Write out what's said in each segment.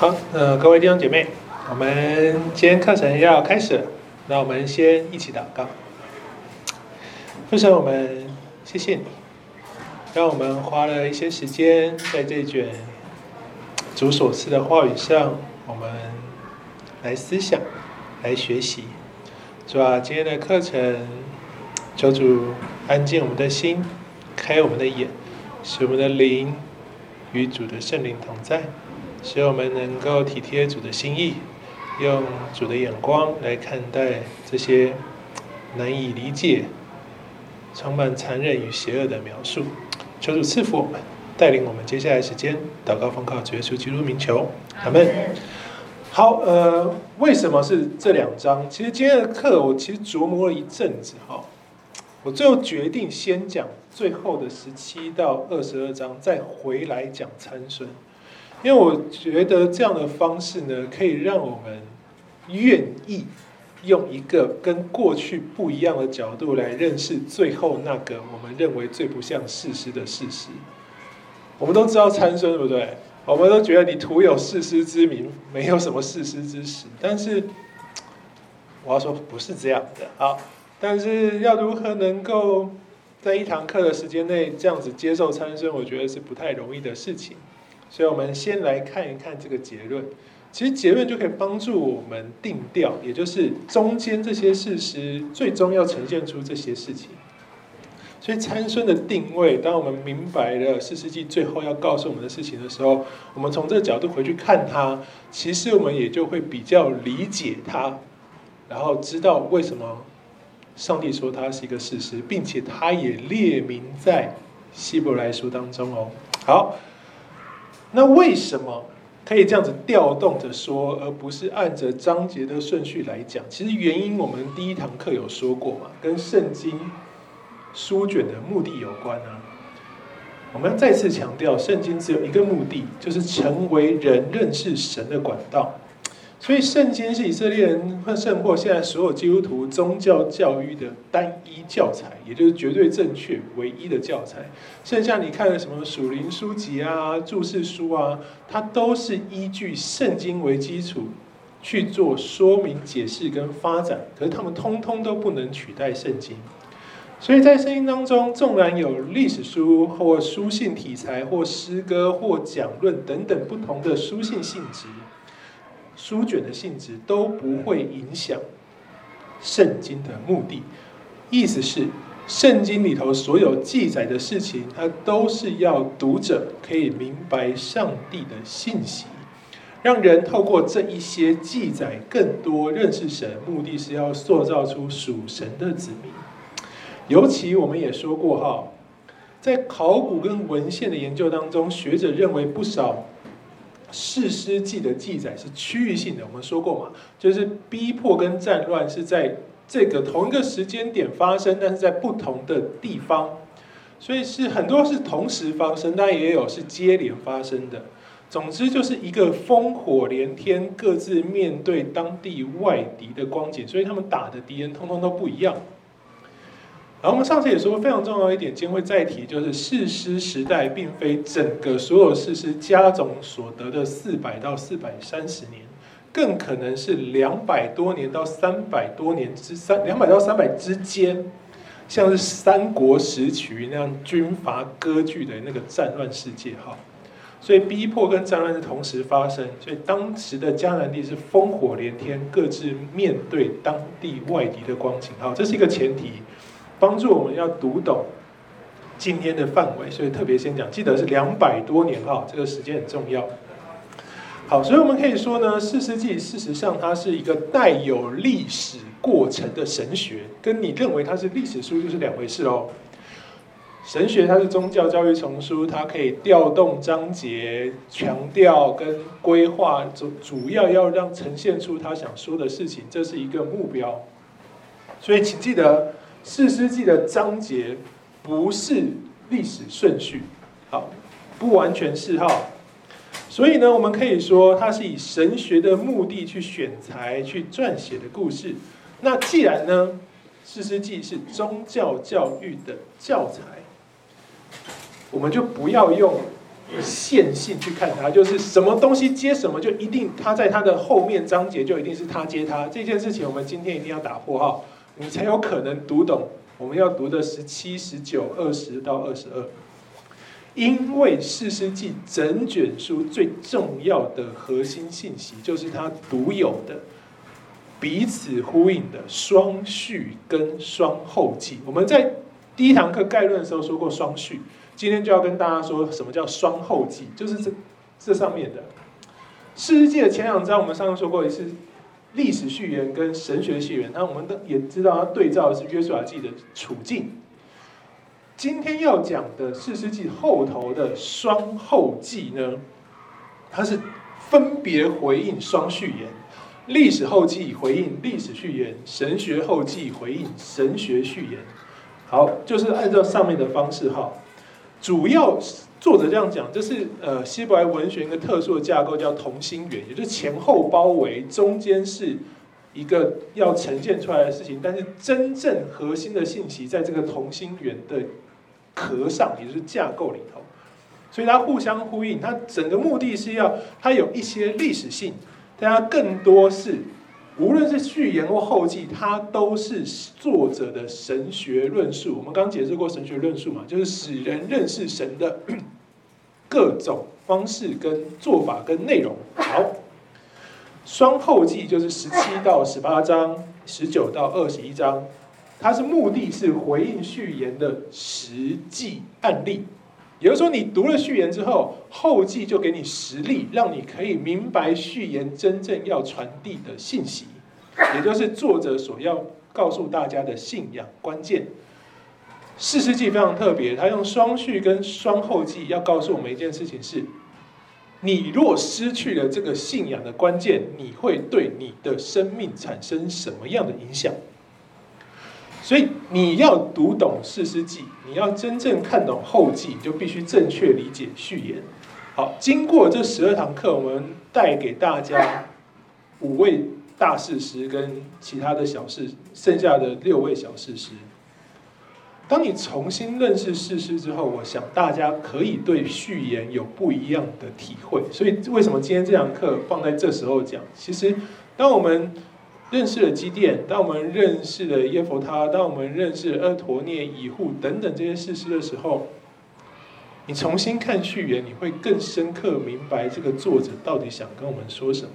好，呃，各位弟兄姐妹，我们今天课程要开始。了，那我们先一起祷告。父神，我们谢谢你，让我们花了一些时间在这卷主所赐的话语上，我们来思想，来学习。主啊，今天的课程，求主安静我们的心，开我们的眼，使我们的灵与主的圣灵同在。使我们能够体贴主的心意，用主的眼光来看待这些难以理解、充满残忍与邪恶的描述。求主赐福我们，带领我们接下来时间祷告奉靠主耶稣基督名求，阿门。好，呃，为什么是这两章？其实今天的课我其实琢磨了一阵子哈，我最后决定先讲最后的十七到二十二章，再回来讲参孙。因为我觉得这样的方式呢，可以让我们愿意用一个跟过去不一样的角度来认识最后那个我们认为最不像事实的事实。我们都知道参孙，对不对？我们都觉得你徒有事实之名，没有什么事实之实。但是我要说不是这样的。啊，但是要如何能够在一堂课的时间内这样子接受参孙，我觉得是不太容易的事情。所以，我们先来看一看这个结论。其实结论就可以帮助我们定调，也就是中间这些事实最终要呈现出这些事情。所以参孙的定位，当我们明白了四世纪最后要告诉我们的事情的时候，我们从这个角度回去看他，其实我们也就会比较理解他，然后知道为什么上帝说他是一个事实，并且他也列明在希伯来书当中哦。好。那为什么可以这样子调动着说，而不是按着章节的顺序来讲？其实原因我们第一堂课有说过嘛，跟圣经书卷的目的有关啊。我们要再次强调，圣经只有一个目的，就是成为人认识神的管道。所以，圣经是以色列人或甚或现在所有基督徒宗教教育的单一教材，也就是绝对正确、唯一的教材。剩下你看的什么属灵书籍啊、注释书啊，它都是依据圣经为基础去做说明、解释跟发展，可是他们通通都不能取代圣经。所以在圣经当中，纵然有历史书或书信题材或诗歌或讲论等等不同的书信性质。书卷的性质都不会影响圣经的目的，意思是圣经里头所有记载的事情，它都是要读者可以明白上帝的信息，让人透过这一些记载更多认识神，目的是要塑造出属神的子民。尤其我们也说过哈，在考古跟文献的研究当中，学者认为不少。士师记的记载是区域性的，我们说过嘛，就是逼迫跟战乱是在这个同一个时间点发生，但是在不同的地方，所以是很多是同时发生，但也有是接连发生的。总之就是一个烽火连天，各自面对当地外敌的光景，所以他们打的敌人通通都不一样。然后我们上次也说过非常重要一点，今天会再提，就是士师时代并非整个所有士师家总所得的四百到四百三十年，更可能是两百多年到三百多年之三两百到三百之间，像是三国时期那样军阀割据的那个战乱世界哈。所以逼迫跟战乱是同时发生，所以当时的迦南地是烽火连天，各自面对当地外敌的光景。好，这是一个前提。帮助我们要读懂今天的范围，所以特别先讲，记得是两百多年哈，这个时间很重要。好，所以我们可以说呢，《士师记》事实上它是一个带有历史过程的神学，跟你认为它是历史书就是两回事哦。神学它是宗教教育丛书，它可以调动章节，强调跟规划，主主要要让呈现出他想说的事情，这是一个目标。所以请记得。四师记的章节不是历史顺序，好，不完全是哈。所以呢，我们可以说它是以神学的目的去选材、去撰写的故事。那既然呢，四师记是宗教教育的教材，我们就不要用线性去看它，就是什么东西接什么，就一定它在它的后面章节就一定是它接它。这件事情我们今天一定要打破哈，你才有可能读懂我们要读的十七、十九、二十到二十二。因为《四世纪》整卷书最重要的核心信息，就是它独有的彼此呼应的双序跟双后记。我们在第一堂课概论的时候说过双序。今天就要跟大家说什么叫双后记，就是这这上面的《士师记》的前两章，我们上次说过，一次历史序言跟神学序言。那我们都也知道，它对照的是《约书亚记》的处境。今天要讲的《四世纪》后头的双后记呢，它是分别回应双序言，历史后记回应历史序言，神学后记回应神学序言。好，就是按照上面的方式哈。主要作者这样讲，就是呃，希伯来文学一个特殊的架构叫同心圆，也就是前后包围，中间是一个要呈现出来的事情，但是真正核心的信息在这个同心圆的壳上，也就是架构里头，所以它互相呼应，它整个目的是要它有一些历史性，但它更多是。无论是序言或后记，它都是作者的神学论述。我们刚解释过神学论述嘛，就是使人认识神的 各种方式、跟做法、跟内容。好，双后记就是十七到十八章，十九到二十一章，它是目的是回应序言的实际案例。也就是说，你读了序言之后，后记就给你实例，让你可以明白序言真正要传递的信息，也就是作者所要告诉大家的信仰关键。四世纪非常特别，他用双序跟双后记要告诉我们一件事情是：你若失去了这个信仰的关键，你会对你的生命产生什么样的影响？所以你要读懂四师记，你要真正看懂后记，就必须正确理解序言。好，经过这十二堂课，我们带给大家 五位大事实跟其他的小事，剩下的六位小事师。当你重新认识事师之后，我想大家可以对序言有不一样的体会。所以为什么今天这堂课放在这时候讲？其实当我们认识了基甸，当我们认识了耶佛他，当我们认识了俄陀涅、以护等等这些事实的时候，你重新看序言，你会更深刻明白这个作者到底想跟我们说什么。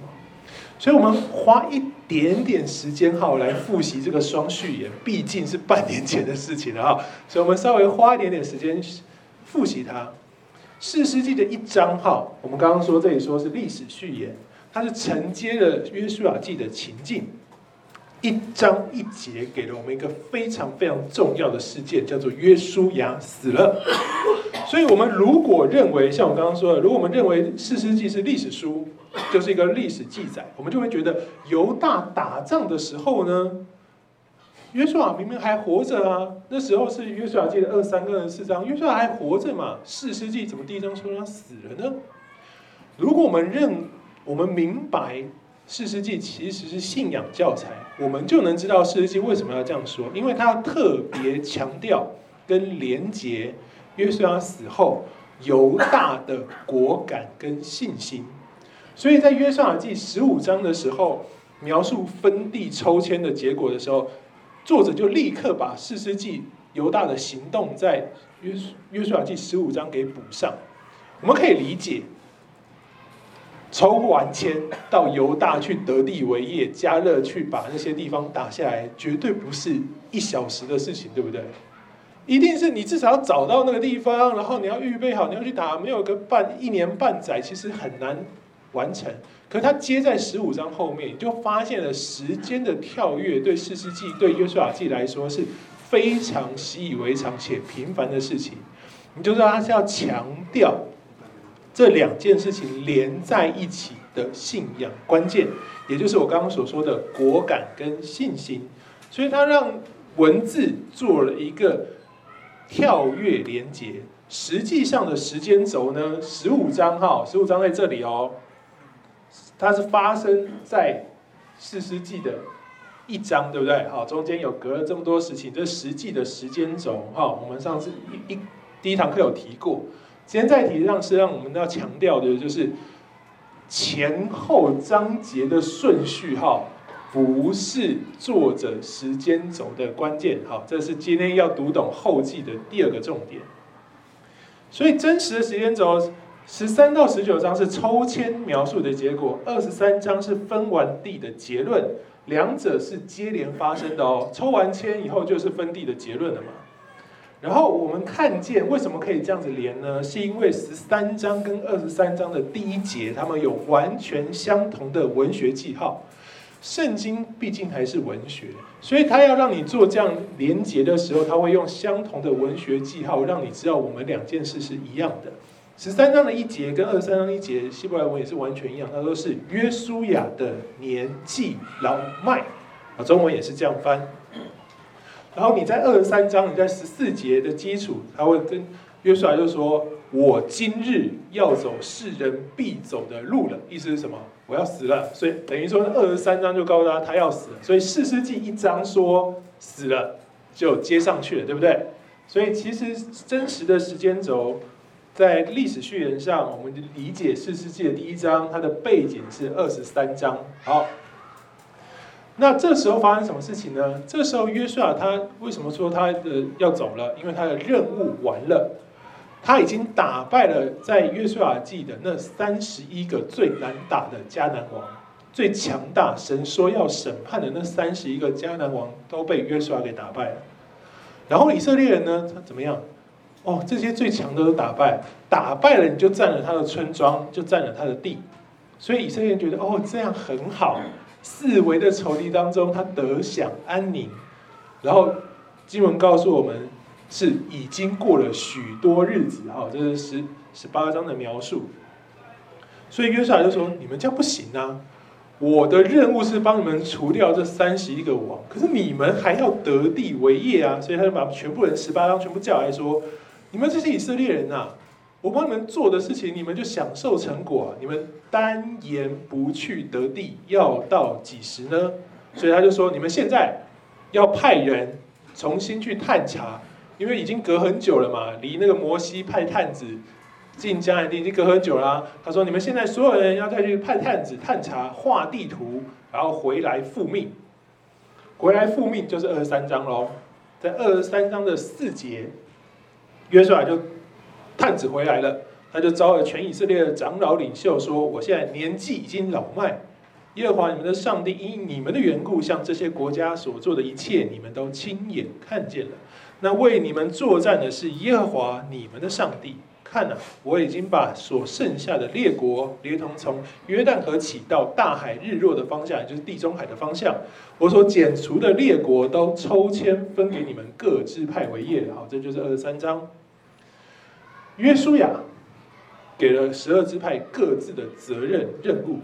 所以，我们花一点点时间哈来复习这个双序言，毕竟是半年前的事情了哈，所以我们稍微花一点点时间复习它。士师记的一章哈，我们刚刚说这里说是历史序言，它是承接了约书亚记的情境。一章一节给了我们一个非常非常重要的事件，叫做约书亚死了。所以，我们如果认为像我刚刚说的，如果我们认为四世纪是历史书，就是一个历史记载，我们就会觉得犹大打仗的时候呢，约书亚明明还活着啊。那时候是约书亚记的二三跟二十四章，约书亚还活着嘛？四世纪怎么第一章说他死了呢？如果我们认，我们明白。士师记其实是信仰教材，我们就能知道士师记为什么要这样说，因为他特别强调跟连结约书亚死后犹大的果敢跟信心，所以在约书亚记十五章的时候描述分地抽签的结果的时候，作者就立刻把士师记犹大的行动在约约书亚记十五章给补上，我们可以理解。抽完签到犹大去得地为业，加勒去把那些地方打下来，绝对不是一小时的事情，对不对？一定是你至少要找到那个地方，然后你要预备好，你要去打，没有个半一年半载，其实很难完成。可他接在十五章后面，你就发现了时间的跳跃，对四世纪、对约书亚记来说是非常习以为常且频繁的事情。你就知道他是要强调。这两件事情连在一起的信仰关键，也就是我刚刚所说的果敢跟信心，所以他让文字做了一个跳跃连接。实际上的时间轴呢，十五章哈，十五章在这里哦，它是发生在四世纪的一章，对不对？好，中间有隔了这么多事情，这实际的时间轴哈，我们上次一一第一堂课有提过。今天在题上是让我们要强调的，就是前后章节的顺序号不是作者时间轴的关键。哈，这是今天要读懂后记的第二个重点。所以真实的时间轴，十三到十九章是抽签描述的结果，二十三章是分完地的结论，两者是接连发生的哦。抽完签以后就是分地的结论了嘛。然后我们看见为什么可以这样子连呢？是因为十三章跟二十三章的第一节，他们有完全相同的文学记号。圣经毕竟还是文学，所以他要让你做这样连结的时候，他会用相同的文学记号，让你知道我们两件事是一样的。十三章的一节跟二十三章一节，希伯来文也是完全一样，它都是约书亚的年纪老迈，啊，中文也是这样翻。然后你在二十三章，你在十四节的基础，他会跟约书亚就说：“我今日要走世人必走的路了。”意思是什么？我要死了。所以等于说二十三章就告诉他他要死了。所以四世纪一章说死了就接上去了，对不对？所以其实真实的时间轴在历史序言上，我们理解四世纪的第一章，它的背景是二十三章。好。那这时候发生什么事情呢？这时候约书亚他为什么说他的要走了？因为他的任务完了，他已经打败了在约书亚记的那三十一个最难打的迦南王，最强大，神说要审判的那三十一个迦南王都被约书亚给打败了。然后以色列人呢，他怎么样？哦，这些最强的都打败，打败了你就占了他的村庄，就占了他的地，所以以色列人觉得哦，这样很好。四围的仇敌当中，他得享安宁。然后经文告诉我们，是已经过了许多日子。哈，这是十十八章的描述。所以约书亚就说：“你们这样不行啊！我的任务是帮你们除掉这三十一个王，可是你们还要得地为业啊！”所以他就把全部人十八章全部叫来说：“你们这些以色列人啊！”我帮你们做的事情，你们就享受成果。你们单言不去得地，要到几时呢？所以他就说：你们现在要派人重新去探查，因为已经隔很久了嘛，离那个摩西派探子进迦南地已经隔很久了。他说：你们现在所有人要再去派探子探查，画地图，然后回来复命。回来复命就是二十三章喽，在二十三章的四节，约书亚就。探子回来了，他就召了全以色列的长老领袖说：“我现在年纪已经老迈，耶和华你们的上帝因你们的缘故，向这些国家所做的一切，你们都亲眼看见了。那为你们作战的是耶和华你们的上帝。看哪，我已经把所剩下的列国，连同从约旦河起到大海日落的方向，也就是地中海的方向，我所剪除的列国，都抽签分给你们各支派为业。好，这就是二十三章。”约书亚给了十二支派各自的责任任务。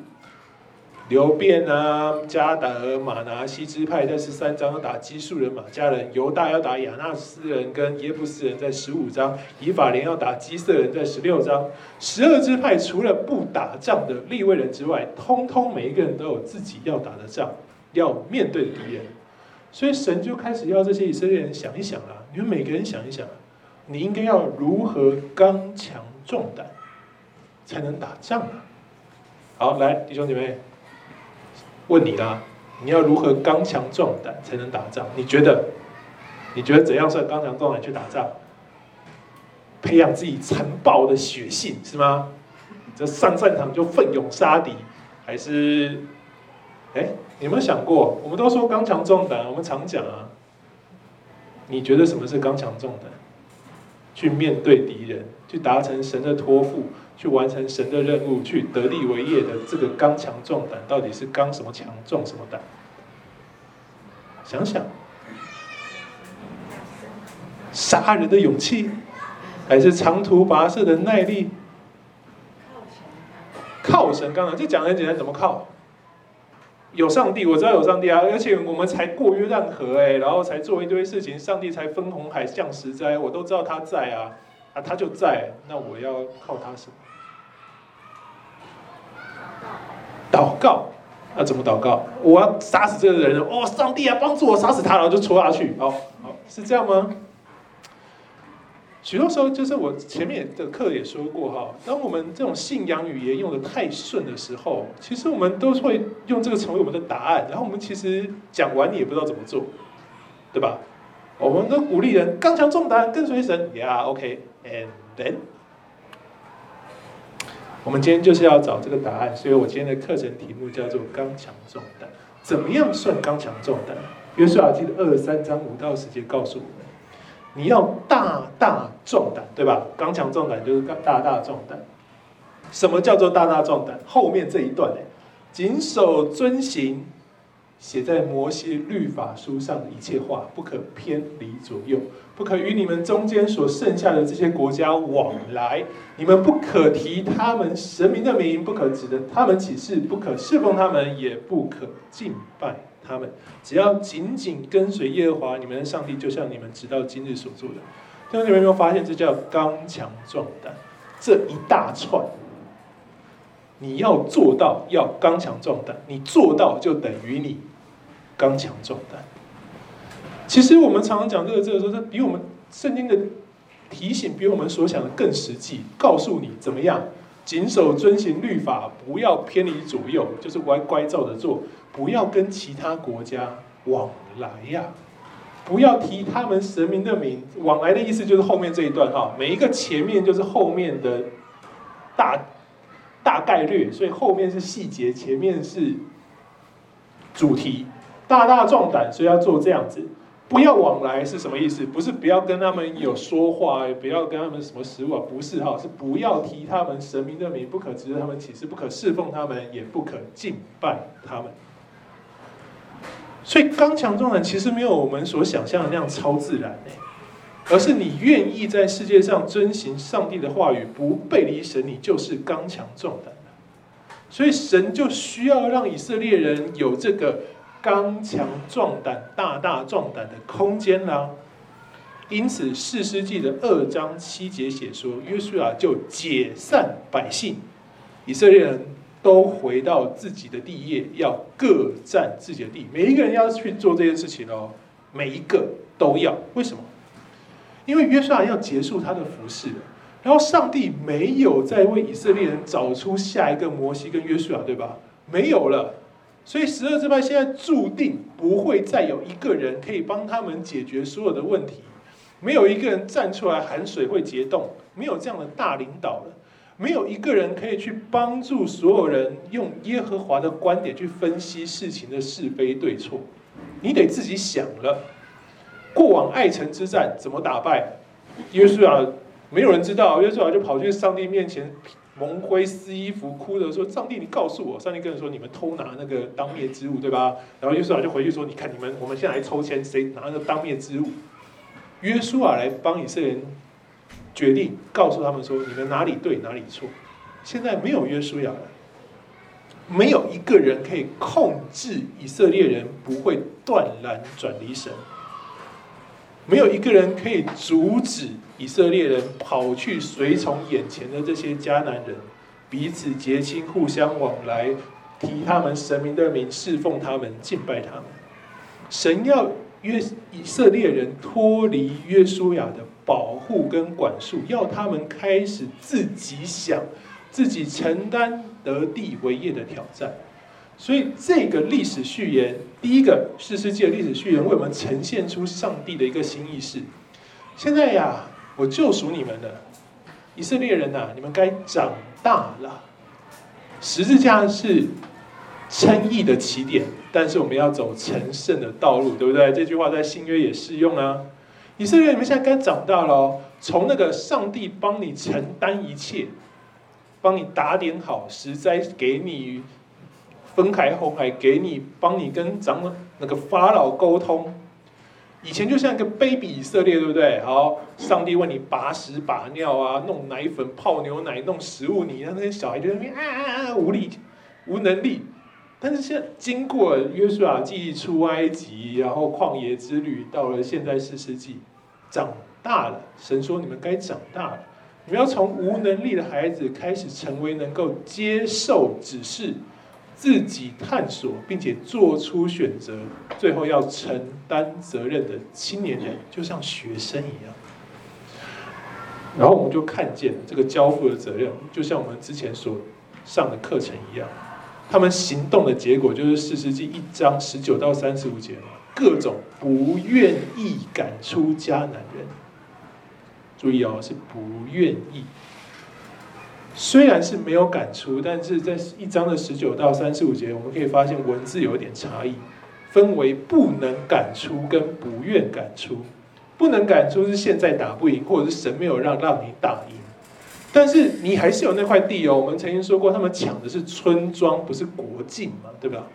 流便啊、迦得、玛拿西支派在十三章要打基述人、马加人；犹大要打亚纳斯人跟耶布斯人，在十五章；以法莲要打基色人，在十六章。十二支派除了不打仗的利未人之外，通通每一个人都有自己要打的仗，要面对的敌人。所以神就开始要这些以色列人想一想啊，你们每个人想一想。你应该要如何刚强壮胆，才能打仗啊？好，来，弟兄姐妹，问你啦，你要如何刚强壮胆才能打仗？你觉得？你觉得怎样算刚强壮胆去打仗？培养自己残暴的血性是吗？这上战场就奋勇杀敌，还是？哎，你有没有想过？我们都说刚强壮胆，我们常讲啊。你觉得什么是刚强壮胆？去面对敌人，去达成神的托付，去完成神的任务，去得地为业的这个刚强壮胆，到底是刚什么强，壮什么胆？想想，杀人的勇气，还是长途跋涉的耐力？靠神，刚刚就讲很简单，怎么靠？有上帝，我知道有上帝啊，而且我们才过约旦河哎，然后才做一堆事情，上帝才分红海降十灾，我都知道他在啊，啊他就在，那我要靠他什么？祷告，那、啊、怎么祷告？我要杀死这个人哦，上帝啊，帮助我杀死他，然后就戳下去，好好是这样吗？许多时候，就是我前面的课也说过哈，当我们这种信仰语言用的太顺的时候，其实我们都会用这个成为我们的答案，然后我们其实讲完你也不知道怎么做，对吧？我们都鼓励人刚强壮胆，跟随神呀，OK，and then，我们今天就是要找这个答案，所以我今天的课程题目叫做刚强壮胆，怎么样算刚强壮胆？约书亚记的二十三章五到十节告诉我们。你要大大壮胆，对吧？刚强壮胆就是大大壮胆。什么叫做大大壮胆？后面这一段呢，谨守遵行写在摩西律法书上的一切话，不可偏离左右，不可与你们中间所剩下的这些国家往来。你们不可提他们神明的名，不可指着他们起誓，不可侍奉他们，也不可敬拜。他们只要紧紧跟随耶和华你们的上帝，就像你们直到今日所做的。弟兄姊妹有没有发现，这叫刚强壮胆？这一大串，你要做到要刚强壮胆，你做到就等于你刚强壮胆。其实我们常常讲这个这个说，它比我们圣经的提醒比我们所想的更实际，告诉你怎么样谨守遵行律法，不要偏离左右，就是乖乖照着做。不要跟其他国家往来呀、不要提他们神明的名。往来的意思就是后面这一段哈，每一个前面就是后面的大大概率，所以后面是细节，前面是主题。大大壮胆，所以要做这样子。不要往来是什么意思？不是不要跟他们有说话，也不要跟他们什么食物啊，不是哈，是不要提他们神明的名，不可指着他们起誓，不可侍奉他们，也不可敬拜他们。所以刚强壮胆其实没有我们所想象的那样超自然呢，而是你愿意在世界上遵行上帝的话语，不背离神，你就是刚强壮胆。所以神就需要让以色列人有这个刚强壮胆、大大壮胆的空间啦。因此，四世纪的二章七节写说，约书亚就解散百姓，以色列人。都回到自己的地业，要各占自己的地。每一个人要去做这件事情哦，每一个都要。为什么？因为约书亚要结束他的服侍了。然后上帝没有再为以色列人找出下一个摩西跟约书亚，对吧？没有了。所以十二支派现在注定不会再有一个人可以帮他们解决所有的问题。没有一个人站出来喊水会结冻，没有这样的大领导了。没有一个人可以去帮助所有人用耶和华的观点去分析事情的是非对错，你得自己想了。过往爱城之战怎么打败？约书亚没有人知道，约书亚就跑去上帝面前蒙灰撕衣服，哭着说：“上帝，你告诉我。”上帝跟人说：“你们偷拿那个当灭之物，对吧？”然后约书亚就回去说：“你看你们，我们现在来抽签，谁拿那个当灭之物？”约书亚来帮以色列人。决定告诉他们说：“你们哪里对，哪里错。”现在没有约书亚了，没有一个人可以控制以色列人不会断然转离神，没有一个人可以阻止以色列人跑去随从眼前的这些迦南人，彼此结亲，互相往来，提他们神明的名，侍奉他们，敬拜他们。神要约以色列人脱离约书亚的。保护跟管束，要他们开始自己想，自己承担得地为业的挑战。所以这个历史序言，第一个士师记的历史序言，为我们呈现出上帝的一个新意识。现在呀，我救赎你们了，以色列人呐、你们该长大了。十字架是称义的起点，但是我们要走成圣的道路，对不对？这句话在新约也适用啊。以色列，你们现在该长大了哦。从那个上帝帮你承担一切，帮你打点好十灾，给你分开红海，给你帮你跟长那个法老沟通。以前就像一个 baby 以色列，对不对？好，上帝为你把屎把尿啊，弄奶粉泡牛奶，弄食物，你让那些小孩就在那边啊啊啊无力无能力。但是现在经过约书亚记出埃及，然后旷野之旅，到了现在四世纪，长大了。神说你们该长大了，你们要从无能力的孩子开始成为能够接受指示、自己探索并且做出选择，最后要承担责任的青年人，就像学生一样。然后我们就看见这个交付的责任，就像我们之前所上的课程一样，他们行动的结果就是士师记一章十九到三十五节，各种不愿意赶出家男人。注意哦，是不愿意。虽然是没有赶出，但是在一章的十九到三十五节，我们可以发现文字有一点差异，分为不能赶出跟不愿赶出。不能赶出是现在打不赢，或者是神没有让让你打赢，但是你还是有那块地哦。我们曾经说过，他们抢的是村庄，不是国境嘛，对吧？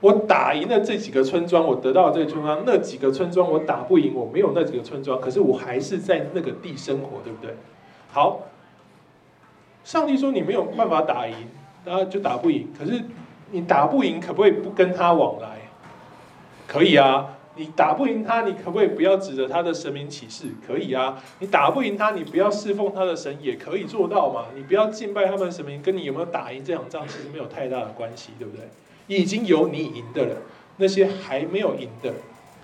我打赢了这几个村庄，我得到这个村庄，那几个村庄我打不赢，我没有那几个村庄，可是我还是在那个地生活，对不对？好。上帝说你没有办法打赢，然后就打不赢。可是你打不赢，可不可以不跟他往来？可以啊，你打不赢他，你可不可以不要指着他的神明起誓？可以啊，你打不赢他，你不要侍奉他的神，也可以做到嘛。你不要敬拜他们的神明，跟你有没有打赢这场仗其实没有太大的关系，对不对？已经有你赢的了，那些还没有赢的，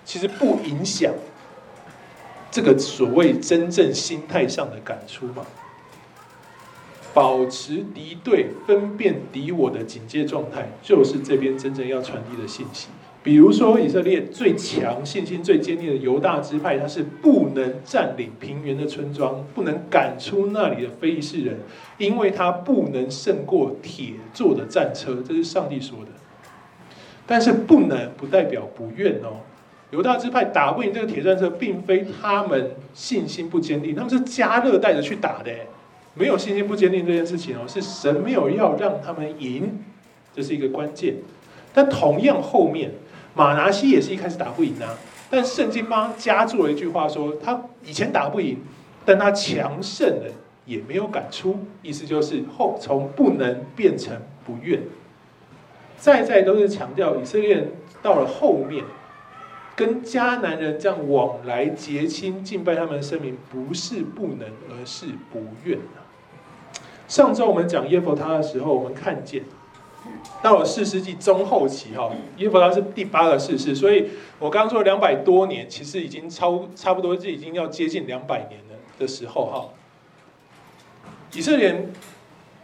其实不影响这个所谓真正心态上的赶出嘛。保持敌对、分辨敌我的警戒状态，就是这边真正要传递的信息。比如说，以色列最强、信心最坚定的犹大支派，他是不能占领平原的村庄，不能赶出那里的非利士人，因为他不能胜过铁做的战车，这是上帝说的。但是不能不代表不愿哦。犹大支派打不赢这个铁战车，并非他们信心不坚定，他们是加勒带着去打的。没有信心不坚定这件事情哦，是神没有要让他们赢，这是一个关键。但同样后面马拿西也是一开始打不赢啊，但圣经帮他加注了一句话说，他以前打不赢，但他强胜了，也没有赶出，意思就是后从不能变成不愿，再再都是强调以色列人到了后面。跟迦南人这样往来结亲敬拜他们的生命，不是不能，而是不愿。上周我们讲耶弗他的时候，我们看见到了四世纪中后期哈，耶弗他是第八个世世，所以我刚刚说两百多年，其实已经超差不多就已经要接近两百年了的时候哈。以色列人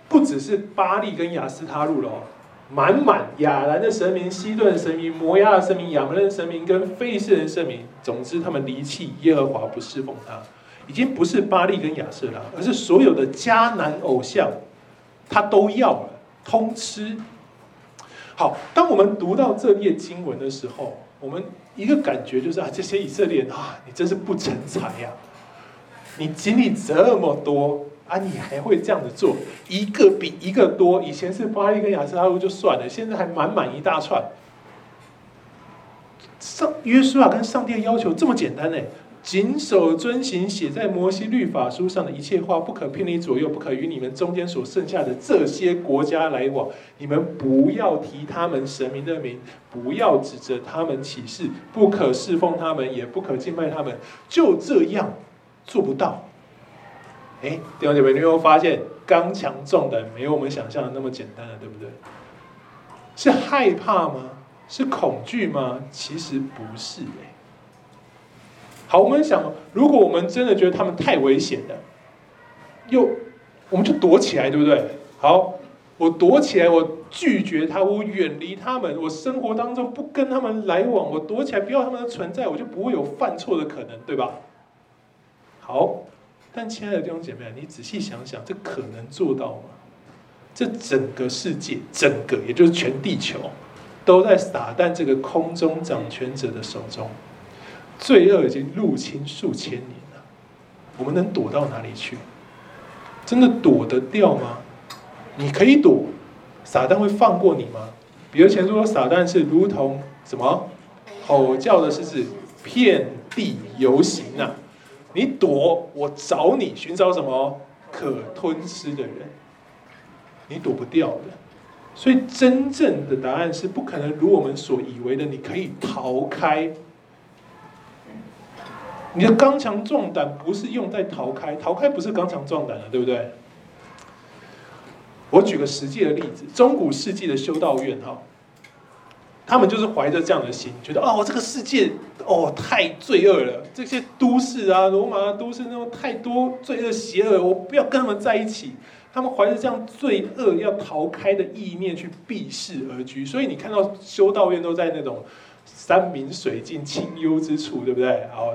不只是巴利跟亚斯他录了。满满亚兰的神明、西顿的神明、摩押的神明、亚门人的神明跟非利士人的神明，总之他们离弃耶和华，不侍奉他，已经不是巴力跟亚舍拉，而是所有的迦南偶像，他都要了，通吃。好，当我们读到这页经文的时候，我们一个感觉就是啊，这些以色列人啊，你真是不成才呀，你经历这么多。啊，你还会这样子做，一个比一个多。以前是巴力跟亚斯他录就算了，现在还满满一大串。上约书亚跟上帝的要求这么简单呢？谨守遵行写在摩西律法书上的一切话，不可偏离左右，不可与你们中间所剩下的这些国家来往。你们不要提他们神明的名，不要指着他们起誓，不可侍奉他们，也不可敬拜他们。就这样做不到。哎，弟兄姐妹，你有没有发现刚强壮胆没有我们想象的那么简单了，对不对？是害怕吗？是恐惧吗？其实不是哎。好，我们想，如果我们真的觉得他们太危险了，又我们就躲起来，对不对？好，我躲起来，我拒绝他，我远离他们，我生活当中不跟他们来往，我躲起来，不要他们的存在，我就不会有犯错的可能，对吧？好。但亲爱的弟兄姐妹，你仔细想想，这可能做到吗？这整个世界，整个也就是全地球，都在撒旦这个空中掌权者的手中，罪恶已经入侵数千年了。我们能躲到哪里去？真的躲得掉吗？你可以躲，撒旦会放过你吗？比如前说，撒旦是如同什么？吼叫的狮子，遍地游行啊！你躲，我找你，寻找什么可吞吃的人？你躲不掉的。所以真正的答案是不可能如我们所以为的，你可以逃开。你的刚强壮胆不是用在逃开，逃开不是刚强壮胆的，对不对？我举个实际的例子，中古世纪的修道院哈，他们就是怀着这样的心，觉得哦，这个世界哦太罪恶了，这些都市啊，罗马的都市那种太多罪恶邪恶，我不要跟他们在一起。他们怀着这样罪恶要逃开的意念去避世而居，所以你看到修道院都在那种山明水净、清幽之处，对不对？好，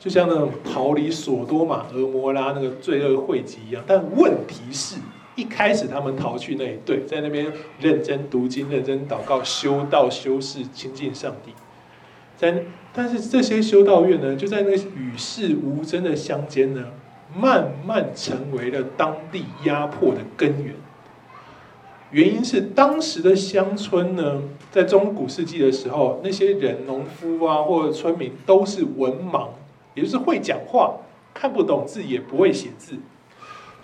就像那种逃离索多玛、俄摩拉那个罪恶汇集一样。但问题是。一开始他们逃去那一，对，在那边认真读经、认真祷告、修道、修士、亲近上帝。在，但是这些修道院呢，就在那与世无争的乡间呢，慢慢成为了当地压迫的根源。原因是当时的乡村呢，在中古世纪的时候，那些人，农夫啊，或者村民都是文盲，也就是会讲话，看不懂字，也不会写字。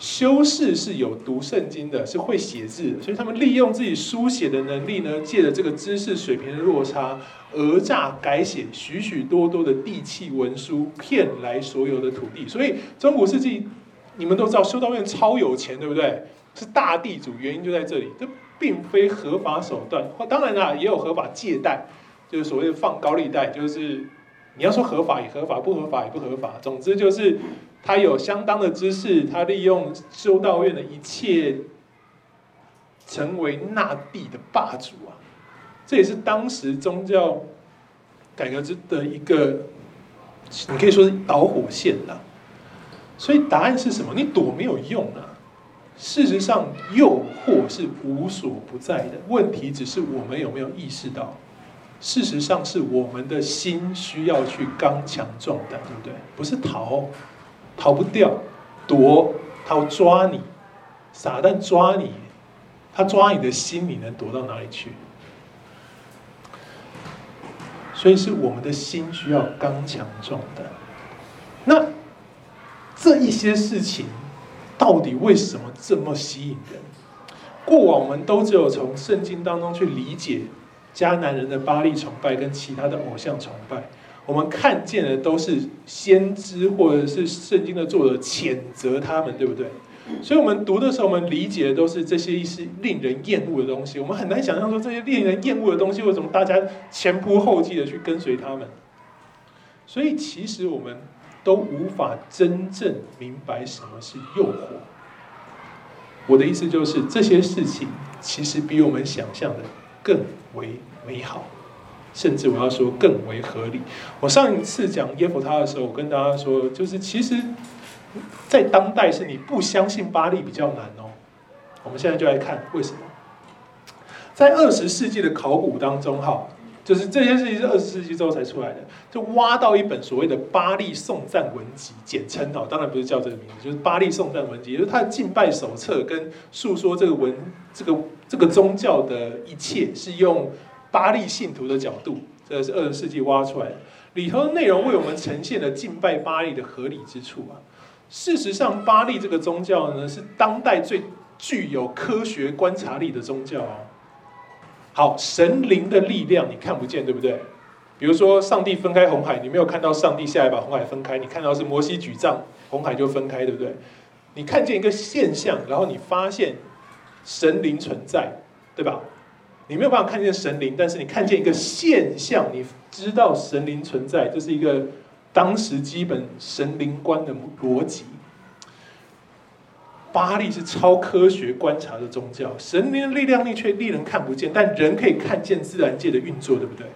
修士是有读圣经的，是会写字的，所以他们利用自己书写的能力呢，借着这个知识水平的落差，讹诈改写许许多多的地契文书，骗来所有的土地。所以中古世纪，你们都知道修道院超有钱，对不对？是大地主，原因就在这里。这并非合法手段，当然啦，也有合法借贷，就是所谓的放高利贷，就是你要说合法也合法，不合法也不合法，总之就是。他有相当的知识，他利用修道院的一切，成为那地的霸主啊！这也是当时宗教改革之的一个，你可以说是导火线了。所以答案是什么？你躲没有用啊！事实上，诱惑是无所不在的，问题只是我们有没有意识到。事实上，是我们的心需要去刚强壮胆，对不对？不是逃。逃不掉，躲，他要抓你，撒旦抓你，他抓你的心，你能躲到哪里去？所以是我们的心需要刚强壮胆。那这一些事情，到底为什么这么吸引人？过往我们都只有从圣经当中去理解迦南人的巴力崇拜跟其他的偶像崇拜。我们看见的都是先知或者是圣经的作者谴责他们，对不对？所以，我们读的时候，我们理解的都是这些一些令人厌恶的东西。我们很难想象说，这些令人厌恶的东西，为什么大家前仆后继的去跟随他们？所以，其实我们都无法真正明白什么是诱惑。我的意思就是，这些事情其实比我们想象的更为美好。甚至我要说更为合理。我上一次讲耶弗他的时候，我跟大家说，就是其实，在当代是你不相信巴利比较难哦。我们现在就来看为什么。在二十世纪的考古当中，哈，就是这些事情是二十世纪之后才出来的，就挖到一本所谓的巴利颂赞文集，简称哦，当然不是叫这个名字，就是巴利颂赞文集，也就是他的敬拜手册跟诉说这个文这个这个宗教的一切是用。巴利信徒的角度，这是二十世纪挖出来的，里头的内容为我们呈现了敬拜巴利的合理之处啊。事实上，巴利这个宗教呢，是当代最具有科学观察力的宗教啊。好，神灵的力量你看不见，对不对？比如说，上帝分开红海，你没有看到上帝下来把红海分开，你看到是摩西举杖，红海就分开，对不对？你看见一个现象，然后你发现神灵存在，对吧？你没有办法看见神灵，但是你看见一个现象，你知道神灵存在，这是一个当时基本神灵观的逻辑。巴利是超科学观察的宗教，神灵的力量力却令人看不见，但人可以看见自然界的运作，对不对？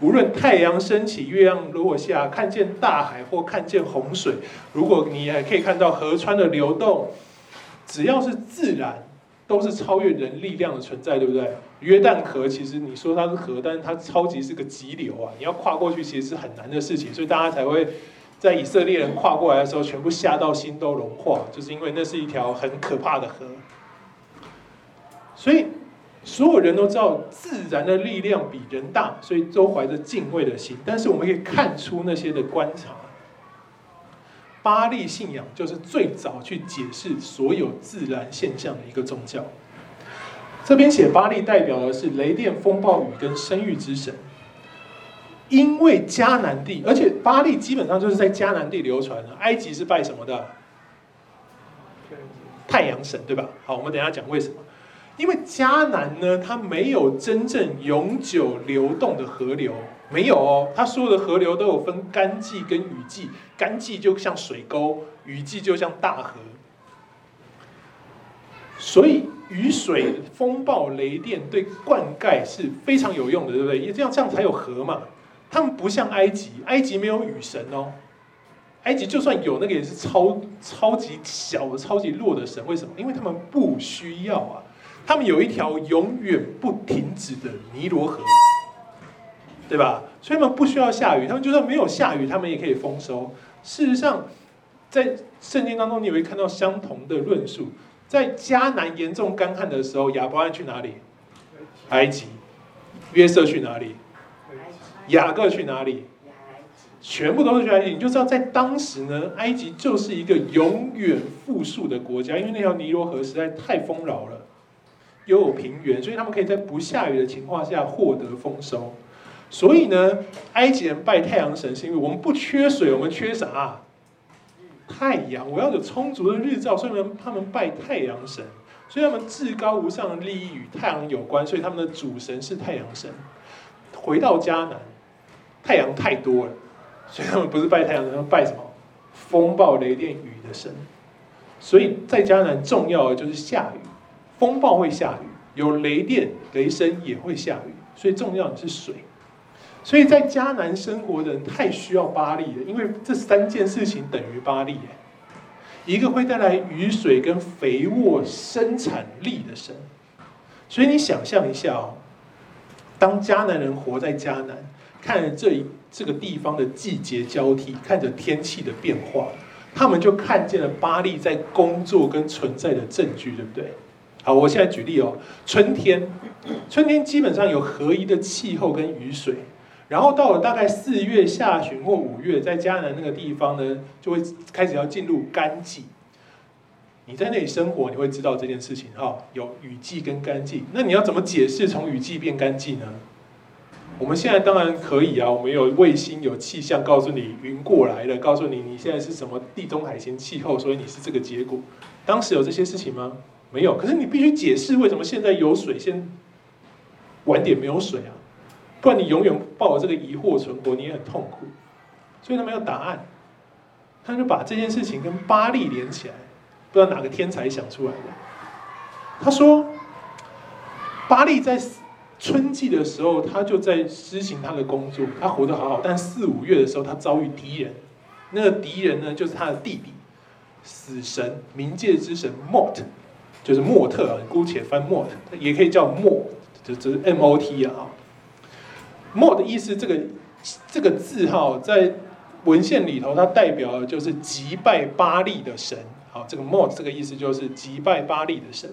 无论太阳升起、月亮落下，看见大海或看见洪水，如果你还可以看到河川的流动，只要是自然。都是超越人力量的存在，对不对？约旦河其实你说它是河，但是它超级是个急流啊！你要跨过去，其实是很难的事情，所以大家才会在以色列人跨过来的时候，全部吓到心都融化，就是因为那是一条很可怕的河。所以所有人都知道自然的力量比人大，所以都怀着敬畏的心。但是我们可以看出那些的观察。巴力信仰就是最早去解释所有自然现象的一个宗教。这边写巴力代表的是雷电、风暴雨跟生育之神。因为迦南地，而且巴力基本上就是在迦南地流传的。埃及是拜什么的？太阳神，对吧？好，我们等一下讲为什么。因为迦南呢，它没有真正永久流动的河流，没有哦。它所有的河流都有分干季跟雨季，干季就像水沟，雨季就像大河。所以雨水、风暴、雷电对灌溉是非常有用的，对不对？也这样这样才有河嘛。他们不像埃及，埃及没有雨神哦。埃及就算有那个也是超超级小的、超级弱的神。为什么？因为他们不需要啊。他们有一条永远不停止的尼罗河，对吧？所以他们不需要下雨。他们就算没有下雨，他们也可以丰收。事实上，在圣经当中，你也会看到相同的论述。在迦南严重干旱的时候，亚伯安去哪里？埃及。约瑟去哪里？雅各去哪里？全部都是去埃及。你就知道，在当时呢，埃及就是一个永远富庶的国家，因为那条尼罗河实在太丰饶了，又有平原，所以他们可以在不下雨的情况下获得丰收。所以呢，埃及人拜太阳神，是因为我们不缺水，我们缺啥？太阳，我要有充足的日照，所以他们他们拜太阳神，所以他们至高无上的利益与太阳有关，所以他们的主神是太阳神。回到迦南，太阳太多了，所以他们不是拜太阳神，他们拜什么？风暴、雷电、雨的神。所以在迦南重要的就是下雨，风暴会下雨，有雷电、雷声也会下雨，所以重要的是水。所以在迦南生活的人太需要巴力了，因为这三件事情等于巴力，一个会带来雨水跟肥沃生产力的神。所以你想象一下哦，当迦南人活在迦南，看着这一这个地方的季节交替，看着天气的变化，他们就看见了巴力在工作跟存在的证据，对不对？好，我现在举例哦，春天，春天基本上有合一的气候跟雨水。然后到了大概四月下旬或五月，在迦南那个地方呢，就会开始要进入干季。你在那里生活，你会知道这件事情哈，有雨季跟干季。那你要怎么解释从雨季变干季呢？我们现在当然可以啊，我们有卫星、有气象，告诉你云过来了，告诉你你现在是什么地中海型气候，所以你是这个结果。当时有这些事情吗？没有。可是你必须解释为什么现在有水，先晚点没有水啊？不然你永远抱着这个疑惑存活，你也很痛苦。所以他没有答案，他就把这件事情跟巴力连起来，不知道哪个天才想出来的。他说，巴力在春季的时候，他就在施行他的工作，他活得好好。但四五月的时候，他遭遇敌人，那个敌人呢，就是他的弟弟，死神冥界之神莫特，就是莫特啊，姑且翻莫特，也可以叫莫，就就是 M O T 啊。莫的意思，这个这个字哈，在文献里头，它代表的就是击败巴力的神。好，这个莫这个意思就是击败巴力的神。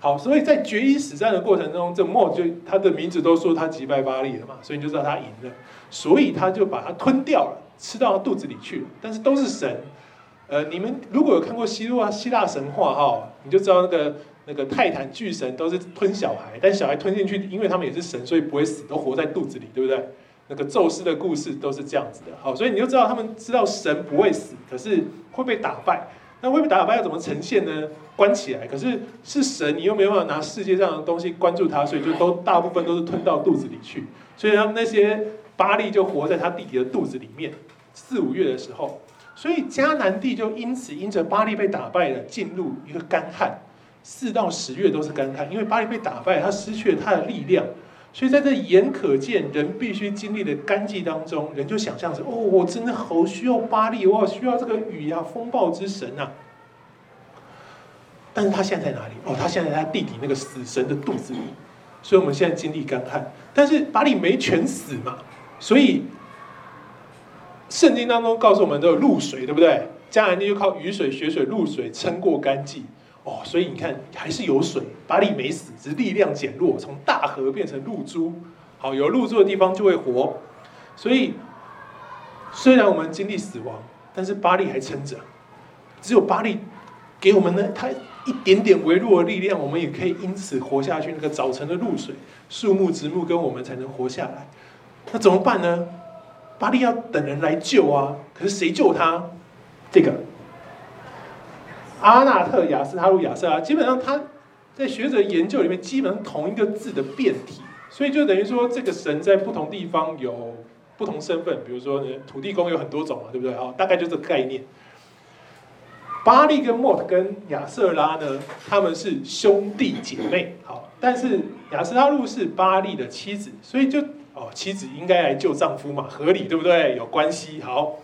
好，所以在决一死战的过程中，这莫就他的名字都说他击败巴力了嘛，所以你就知道他赢了。所以他就把它吞掉了，吃到肚子里去了。但是都是神。呃，你们如果有看过希腊希腊神话哈，你就知道那个。那个泰坦巨神都是吞小孩，但小孩吞进去，因为他们也是神，所以不会死，都活在肚子里，对不对？那个宙斯的故事都是这样子的。好，所以你就知道他们知道神不会死，可是会被打败。那会被打败要怎么呈现呢？关起来，可是是神，你又没有办法拿世界上的东西关住他，所以就都大部分都是吞到肚子里去。所以他们那些巴力就活在他弟弟的肚子里面。四五月的时候，所以迦南地就因此因着巴力被打败了，进入一个干旱。四到十月都是干旱，因为巴力被打败，他失去了他的力量，所以在这眼可见、人必须经历的干季当中，人就想象着：哦，我真的好需要巴力，我好需要这个雨啊，风暴之神啊。但是他现在在哪里？哦，他现在在他弟弟那个死神的肚子里，所以我们现在经历干旱，但是巴力没全死嘛，所以圣经当中告诉我们都有露水，对不对？迦南地就靠雨水、雪水、露水撑过干季。哦，所以你看还是有水，巴力没死，只是力量减弱，从大河变成露珠。好，有露珠的地方就会活。所以虽然我们经历死亡，但是巴力还撑着。只有巴力给我们呢，他一点点微弱的力量，我们也可以因此活下去。那个早晨的露水，树木植物跟我们才能活下来。那怎么办呢？巴力要等人来救啊，可是谁救他？这个。阿纳特亚斯他路亚瑟啊，基本上他在学者研究里面，基本上同一个字的变体，所以就等于说，这个神在不同地方有不同身份。比如说呢，土地公有很多种嘛，对不对？好，大概就这个概念。巴力跟莫特跟亚瑟拉呢，他们是兄弟姐妹。好，但是亚斯他路是巴力的妻子，所以就哦，妻子应该来救丈夫嘛，合理对不对？有关系。好，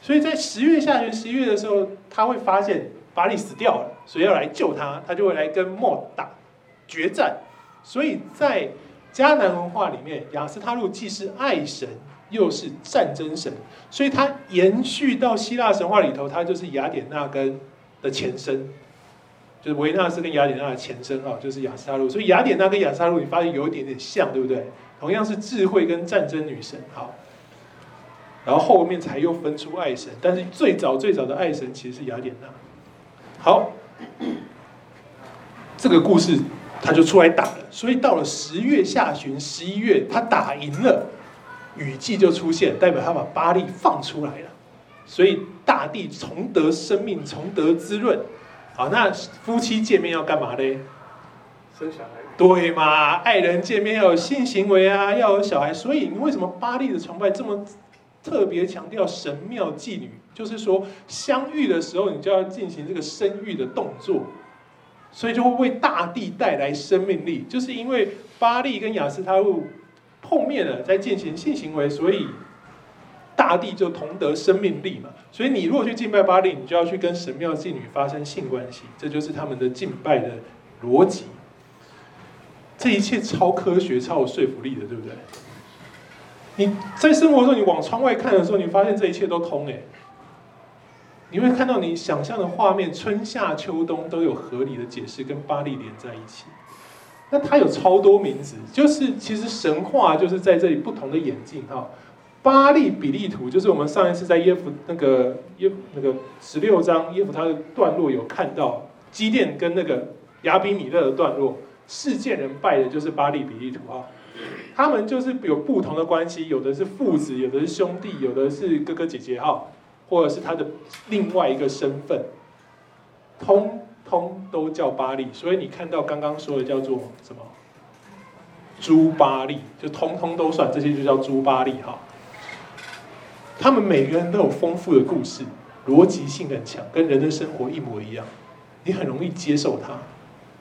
所以在十月下旬、十一月的时候，他会发现。巴力死掉了，所以要来救他，他就会来跟莫打决战。所以在迦南文化里面，亚斯他路既是爱神，又是战争神，所以他延续到希腊神话里头，他就是雅典娜跟的前身，就是维纳斯跟雅典娜的前身啊，就是亚斯他路。所以雅典娜跟亚斯他路，你发现有一点点像，对不对？同样是智慧跟战争女神，好，然后后面才又分出爱神，但是最早最早的爱神其实是雅典娜。好，这个故事他就出来打了，所以到了十月下旬、十一月，他打赢了，雨季就出现，代表他把巴力放出来了，所以大地重得生命，重得滋润。好，那夫妻见面要干嘛呢？生小孩。对嘛，爱人见面要有性行为啊，要有小孩。所以你为什么巴力的崇拜这么特别强调神庙妓女？就是说，相遇的时候，你就要进行这个生育的动作，所以就会为大地带来生命力。就是因为巴利跟雅斯他路碰面了，在进行性行为，所以大地就同得生命力嘛。所以你如果去敬拜巴利，你就要去跟神庙妓女发生性关系，这就是他们的敬拜的逻辑。这一切超科学、超有说服力的，对不对？你在生活中，你往窗外看的时候，你发现这一切都通诶。你会看到你想象的画面，春夏秋冬都有合理的解释，跟巴力连在一起。那它有超多名字，就是其实神话就是在这里不同的演进哈。巴力比利图就是我们上一次在耶夫那个耶那个十六章耶夫他的段落有看到基甸跟那个亚比米勒的段落，世界人拜的就是巴力比利图啊。他们就是有不同的关系，有的是父子，有的是兄弟，有的是哥哥姐姐哈。或者是他的另外一个身份，通通都叫巴力，所以你看到刚刚说的叫做什么？朱巴力，就通通都算，这些就叫朱巴力哈。他们每个人都有丰富的故事，逻辑性很强，跟人的生活一模一样，你很容易接受它。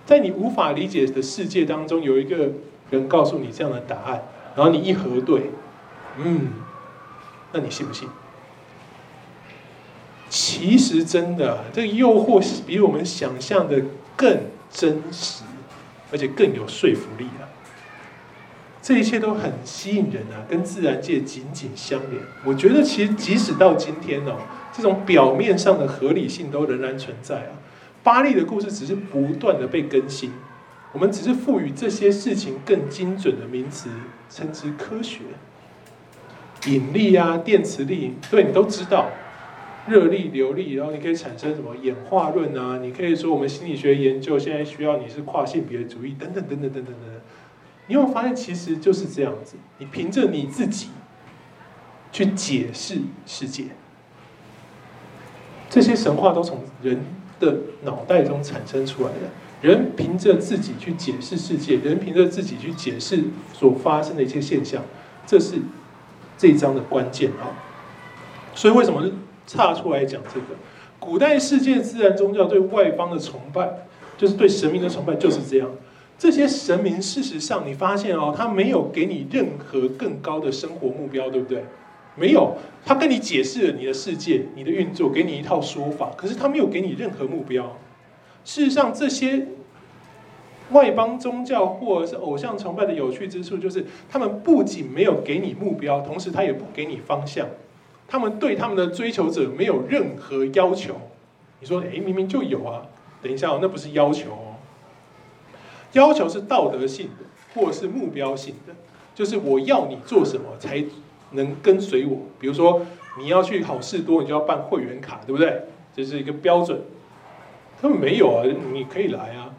在你无法理解的世界当中，有一个人告诉你这样的答案，然后你一核对，嗯，那你信不信？其实真的，这个诱惑比我们想象的更真实，而且更有说服力啊！这一切都很吸引人啊，跟自然界紧紧相连。我觉得，其实即使到今天哦，这种表面上的合理性都仍然存在啊。巴力的故事只是不断的被更新，我们只是赋予这些事情更精准的名词，称之科学。引力啊，电磁力，对，你都知道。热力、流力，然后你可以产生什么演化论啊？你可以说我们心理学研究现在需要你是跨性别主义等等等等等等等。你有没有发现其实就是这样子？你凭着你自己去解释世界，这些神话都从人的脑袋中产生出来的。人凭着自己去解释世界，人凭着自己去解释所发生的一些现象，这是这一章的关键啊！所以为什么？岔出来讲这个，古代世界自然宗教对外邦的崇拜，就是对神明的崇拜，就是这样。这些神明事实上，你发现哦，他没有给你任何更高的生活目标，对不对？没有，他跟你解释了你的世界、你的运作，给你一套说法，可是他没有给你任何目标。事实上，这些外邦宗教或者是偶像崇拜的有趣之处，就是他们不仅没有给你目标，同时他也不给你方向。他们对他们的追求者没有任何要求。你说，诶，明明就有啊！等一下哦，那不是要求哦。要求是道德性的，或是目标性的，就是我要你做什么才能跟随我。比如说，你要去好事多，你就要办会员卡，对不对？这是一个标准。他们没有啊，你可以来啊。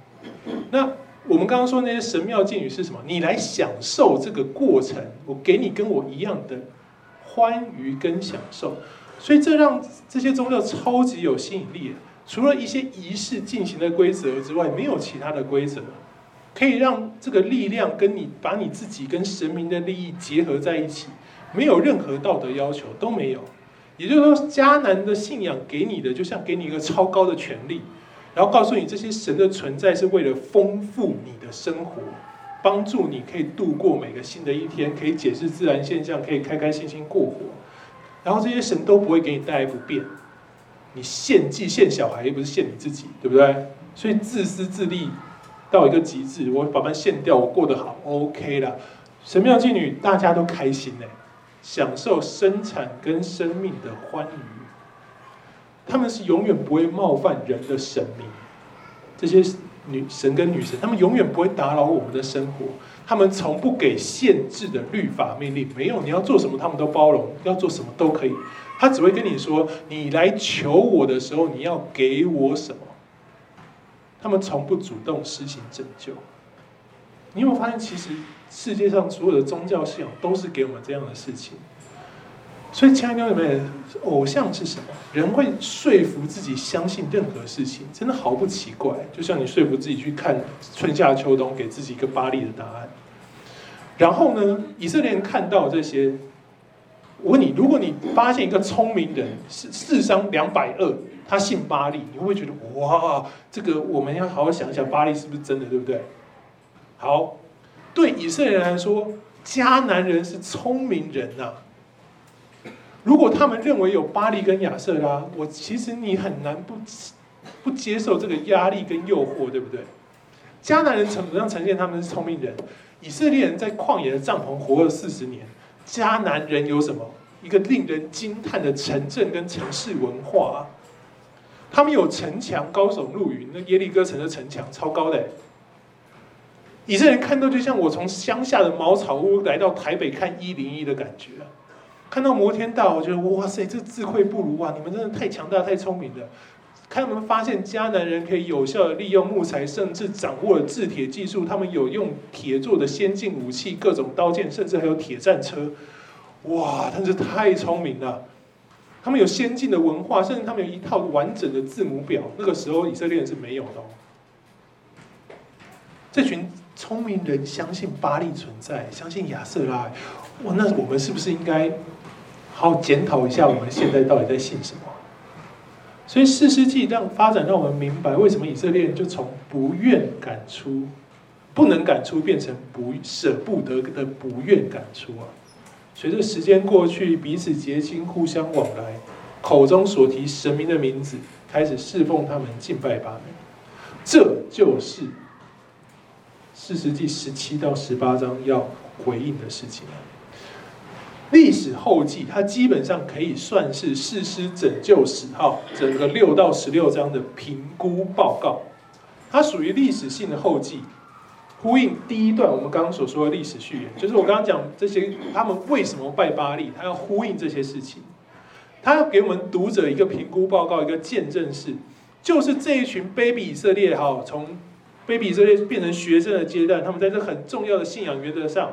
那我们刚刚说那些神庙妓女是什么？你来享受这个过程，我给你跟我一样的。欢愉跟享受，所以这让这些宗教超级有吸引力。除了一些仪式进行的规则之外，没有其他的规则可以让这个力量跟你把你自己跟神明的利益结合在一起，没有任何道德要求都没有。也就是说，迦南的信仰给你的，就像给你一个超高的权利，然后告诉你这些神的存在是为了丰富你的生活，帮助你可以度过每个新的一天，可以解释自然现象，可以开开心心过活。然后这些神都不会给你带来不便。你献祭献小孩，又不是献你自己，对不对？所以自私自利到一个极致，我把它献掉，我过得好，OK 啦。神庙妓女大家都开心呢。享受生产跟生命的欢愉，他们是永远不会冒犯人的神明。这些女神跟女神，他们永远不会打扰我们的生活。他们从不给限制的律法命令，没有你要做什么，他们都包容，要做什么都可以。他只会跟你说，你来求我的时候，你要给我什么。他们从不主动施行拯救。你有没有发现，其实？世界上所有的宗教信仰都是给我们这样的事情，所以亲爱的朋友们，偶像是什么？人会说服自己相信任何事情，真的毫不奇怪。就像你说服自己去看春夏秋冬，给自己一个巴力的答案。然后呢，以色列人看到这些，我问你：如果你发现一个聪明人是智商两百二，他信巴力，你会不会觉得哇，这个我们要好好想一想，巴力是不是真的，对不对？好。对以色列人来说，迦南人是聪明人呐、啊。如果他们认为有巴力跟亚舍拉，我其实你很难不不接受这个压力跟诱惑，对不对？迦南人怎么样呈现他们是聪明人？以色列人在旷野的帐篷活了四十年，迦南人有什么？一个令人惊叹的城镇跟城市文化，他们有城墙高耸入云，那耶利哥城的城墙超高的。以色列人看到，就像我从乡下的茅草屋来到台北看一零一的感觉，看到摩天大，我觉得哇塞，这自愧不如啊！你们真的太强大、太聪明了。看他们发现迦南人可以有效的利用木材，甚至掌握了制铁技术，他们有用铁做的先进武器，各种刀剑，甚至还有铁战车。哇，真是太聪明了！他们有先进的文化，甚至他们有一套完整的字母表。那个时候以色列人是没有的哦。这群。聪明人相信巴力存在，相信亚瑟拉，哇，那我们是不是应该好好检讨一下，我们现在到底在信什么？所以士师记让发展让我们明白，为什么以色列人就从不愿赶出，不能赶出，变成不舍不得的不愿赶出啊！随着时间过去，彼此结亲，互相往来，口中所提神明的名字，开始侍奉他们，敬拜他们，这就是。四世纪十七到十八章要回应的事情，历史后记它基本上可以算是士师拯救史哈，整个六到十六章的评估报告，它属于历史性的后记，呼应第一段我们刚刚所说的历史序言，就是我刚刚讲这些他们为什么拜巴力，他要呼应这些事情，他要给我们读者一个评估报告，一个见证式，就是这一群卑鄙以色列哈从。卑鄙以色列变成学生的阶段，他们在这很重要的信仰原则上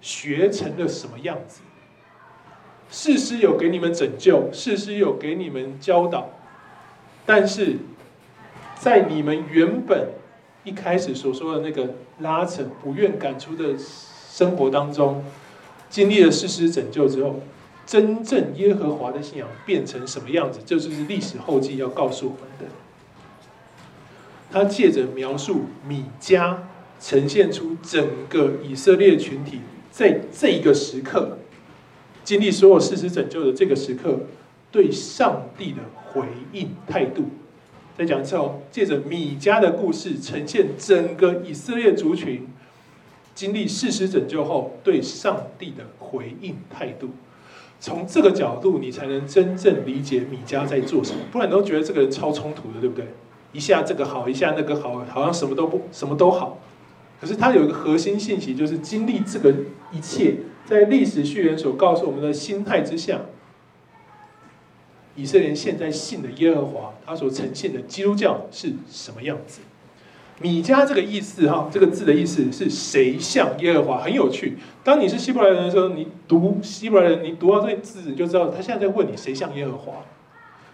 学成了什么样子？事师有给你们拯救，事师有给你们教导，但是在你们原本一开始所说的那个拉扯、不愿赶出的生活当中，经历了士师拯救之后，真正耶和华的信仰变成什么样子？这就是历史后记要告诉我们的。他借着描述米迦，呈现出整个以色列群体在这一个时刻经历所有事实拯救的这个时刻，对上帝的回应态度。再讲一次哦，借着米迦的故事，呈现整个以色列族群经历事实拯救后对上帝的回应态度。从这个角度，你才能真正理解米迦在做什么。不然你都觉得这个人超冲突的，对不对？一下这个好，一下那个好，好像什么都不什么都好。可是它有一个核心信息，就是经历这个一切，在历史序言所告诉我们的心态之下，以色列人现在信的耶和华，他所呈现的基督教是什么样子？米迦这个意思哈，这个字的意思是谁像耶和华？很有趣。当你是希伯来人的时候，你读希伯来人，你读到这个字，你就知道他现在在问你谁像耶和华。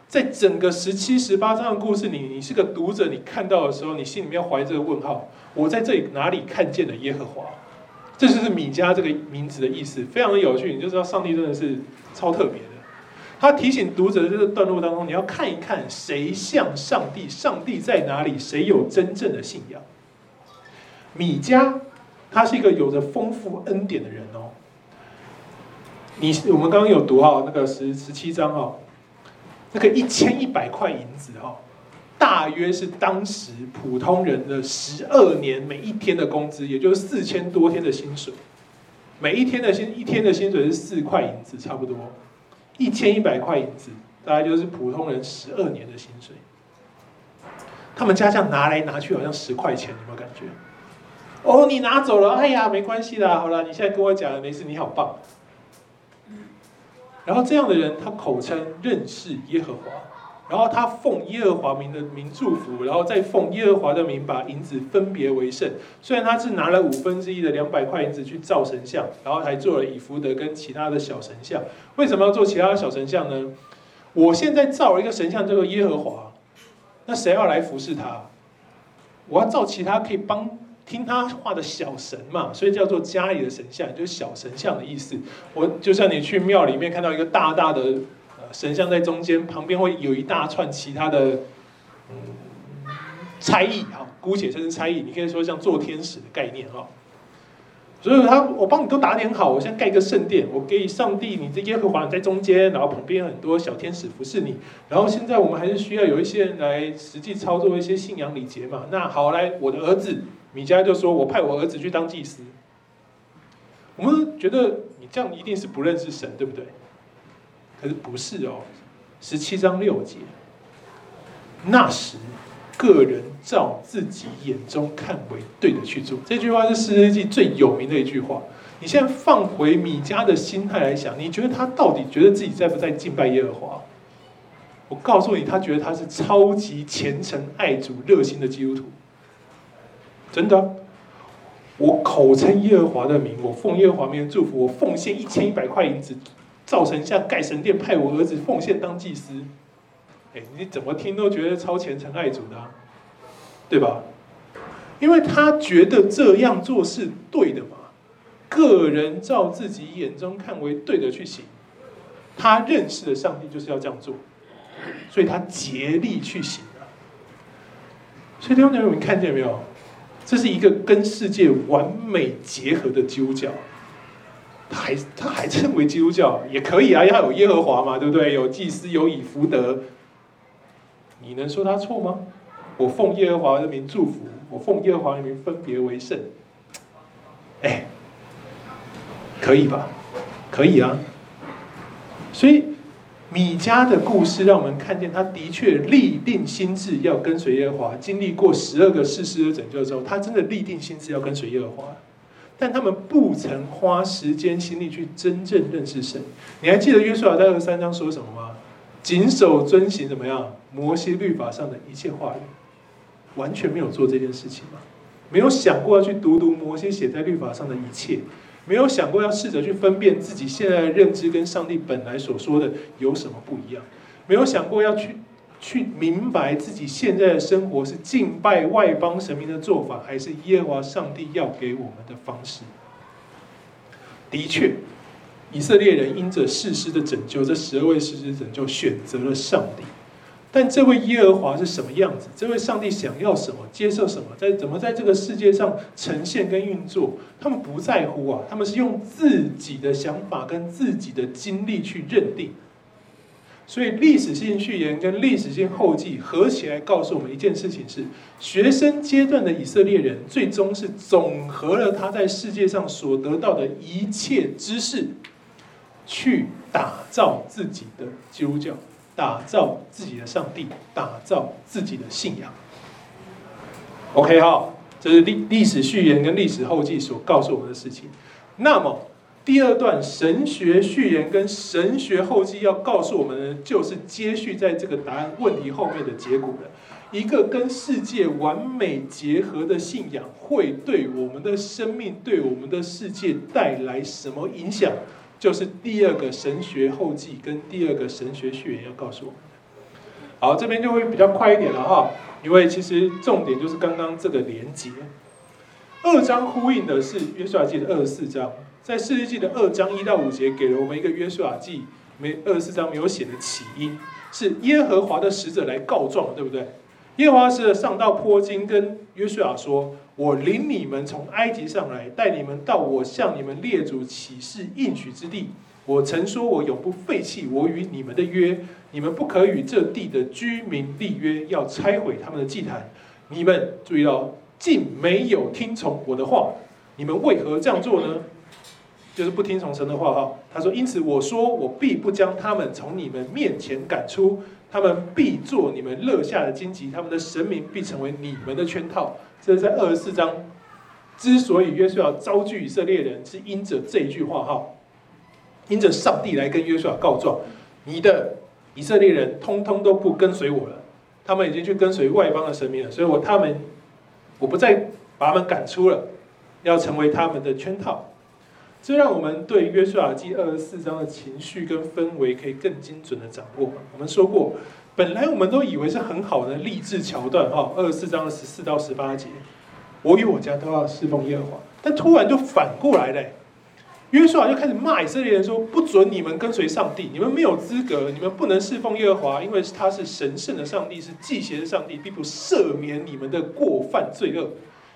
在整个十七、十八章的故事里，你是个读者，你看到的时候，你心里面怀这个问号：我在这里哪里看见了耶和华？这就是米迦这个名字的意思，非常的有趣。你就知道上帝真的是超特别的。他提醒读者的，这个段落当中，你要看一看谁像上帝，上帝在哪里，谁有真正的信仰。米迦，他是一个有着丰富恩典的人哦。你我们刚刚有读哈，那个十十七章哈。那个一千一百块银子哈，大约是当时普通人的十二年每一天的工资，也就是四千多天的薪水。每一天的薪一天的薪水是四块银子，差不多一千一百块银子，大概就是普通人十二年的薪水。他们家这样拿来拿去，好像十块钱，有没有感觉？哦，你拿走了，哎呀，没关系啦，好了，你现在跟我讲了，没事，你好棒。然后这样的人，他口称认识耶和华，然后他奉耶和华名的名祝福，然后再奉耶和华的名把银子分别为圣。虽然他是拿了五分之一的两百块银子去造神像，然后还做了以弗得跟其他的小神像。为什么要做其他的小神像呢？我现在造了一个神像叫做耶和华，那谁要来服侍他？我要造其他可以帮。听他画的小神嘛，所以叫做家里的神像，就是小神像的意思。我就像你去庙里面看到一个大大的呃神像在中间，旁边会有一大串其他的嗯差役哈，姑且称之差役，你可以说像做天使的概念哈。所以他我帮你都打点好，我先盖一个圣殿，我给上帝，你这耶和华在中间，然后旁边很多小天使服侍你。然后现在我们还是需要有一些人来实际操作一些信仰礼节嘛。那好，来我的儿子。米迦就说：“我派我儿子去当祭司。”我们觉得你这样一定是不认识神，对不对？可是不是哦。十七章六节，那时个人照自己眼中看为对的去做。这句话是士师记最有名的一句话。你现在放回米迦的心态来想，你觉得他到底觉得自己在不在敬拜耶和华？我告诉你，他觉得他是超级虔诚、爱主、热心的基督徒。真的，我口称耶和华的名，我奉耶和华名祝福，我奉献一千一百块银子，造神像、盖神殿，派我儿子奉献当祭司。哎，你怎么听都觉得超虔诚爱主的，对吧？因为他觉得这样做是对的嘛，个人照自己眼中看为对的去行，他认识的上帝就是要这样做，所以他竭力去行啊。所以弟兄姊妹，你看见没有？这是一个跟世界完美结合的基督教，他还他还称为基督教也可以啊，要有耶和华嘛，对不对？有祭司，有以弗得，你能说他错吗？我奉耶和华的名祝福，我奉耶和华的名分别为圣，哎，可以吧？可以啊，所以。米迦的故事让我们看见，他的确立定心智要跟随耶和华。经历过十二个士师的拯救之后，他真的立定心智要跟随耶和华。但他们不曾花时间心力去真正认识神。你还记得约书亚在二十三章说什么吗？谨守遵行怎么样？摩西律法上的一切话语，完全没有做这件事情吗？没有想过要去读读摩西写在律法上的一切。没有想过要试着去分辨自己现在的认知跟上帝本来所说的有什么不一样，没有想过要去去明白自己现在的生活是敬拜外邦神明的做法，还是耶和华上帝要给我们的方式。的确，以色列人因着事实的拯救，这十二位事实拯救，选择了上帝。但这位耶和华是什么样子？这位上帝想要什么？接受什么？在怎么在这个世界上呈现跟运作？他们不在乎啊！他们是用自己的想法跟自己的经历去认定。所以历史性序言跟历史性后记合起来告诉我们一件事情是：学生阶段的以色列人最终是总和了他在世界上所得到的一切知识，去打造自己的基督教。打造自己的上帝，打造自己的信仰。OK 哈，这是历历史序言跟历史后记所告诉我们的事情。那么第二段神学序言跟神学后记要告诉我们的，就是接续在这个答案问题后面的结果了。一个跟世界完美结合的信仰，会对我们的生命、对我们的世界带来什么影响？就是第二个神学后记跟第二个神学序言要告诉我们的。好，这边就会比较快一点了哈，因为其实重点就是刚刚这个连结。二章呼应的是约书亚记的二十四章，在士师记的二章一到五节给了我们一个约书亚记没二十四章没有写的起因，是耶和华的使者来告状，对不对？耶和华使者上到坡经跟约书亚说：“我领你们从埃及上来，带你们到我向你们列祖起誓应许之地。我曾说我永不废弃我与你们的约，你们不可与这地的居民立约，要拆毁他们的祭坛。你们注意到。”竟没有听从我的话，你们为何这样做呢？就是不听从神的话哈。他说：“因此我说，我必不将他们从你们面前赶出，他们必做你们乐下的荆棘，他们的神明必成为你们的圈套。”这是在二十四章。之所以约书亚招聚以色列人，是因着这一句话哈，因着上帝来跟约书亚告状：你的以色列人通通都不跟随我了，他们已经去跟随外邦的神明了，所以我他们。我不再把他们赶出了，要成为他们的圈套。这让我们对约书亚记二十四章的情绪跟氛围可以更精准的掌握。我们说过，本来我们都以为是很好的励志桥段哈，二十四章的十四到十八节，我与我家都要侍奉耶和华，但突然就反过来嘞。约书亚就开始骂以色列人说：“不准你们跟随上帝，你们没有资格，你们不能侍奉耶和华，因为他是神圣的上帝，是祭邪的上帝，并不赦免你们的过犯罪恶。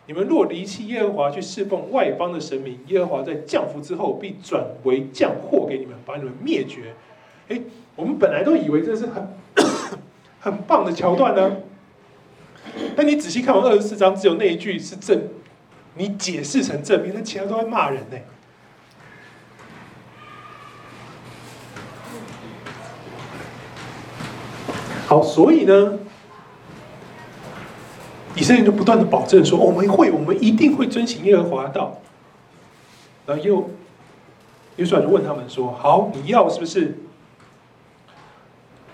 你们若离弃耶和华去侍奉外邦的神明，耶和华在降福之后必转为降祸给你们，把你们灭绝。”诶，我们本来都以为这是很 很棒的桥段呢，但你仔细看完二十四章，只有那一句是正，你解释成正面，那其他都在骂人呢。好，所以呢，以色列就不断的保证说：“我们会，我们一定会遵行耶和华的道。”然后又，约书亚就问他们说：“好，你要是不是？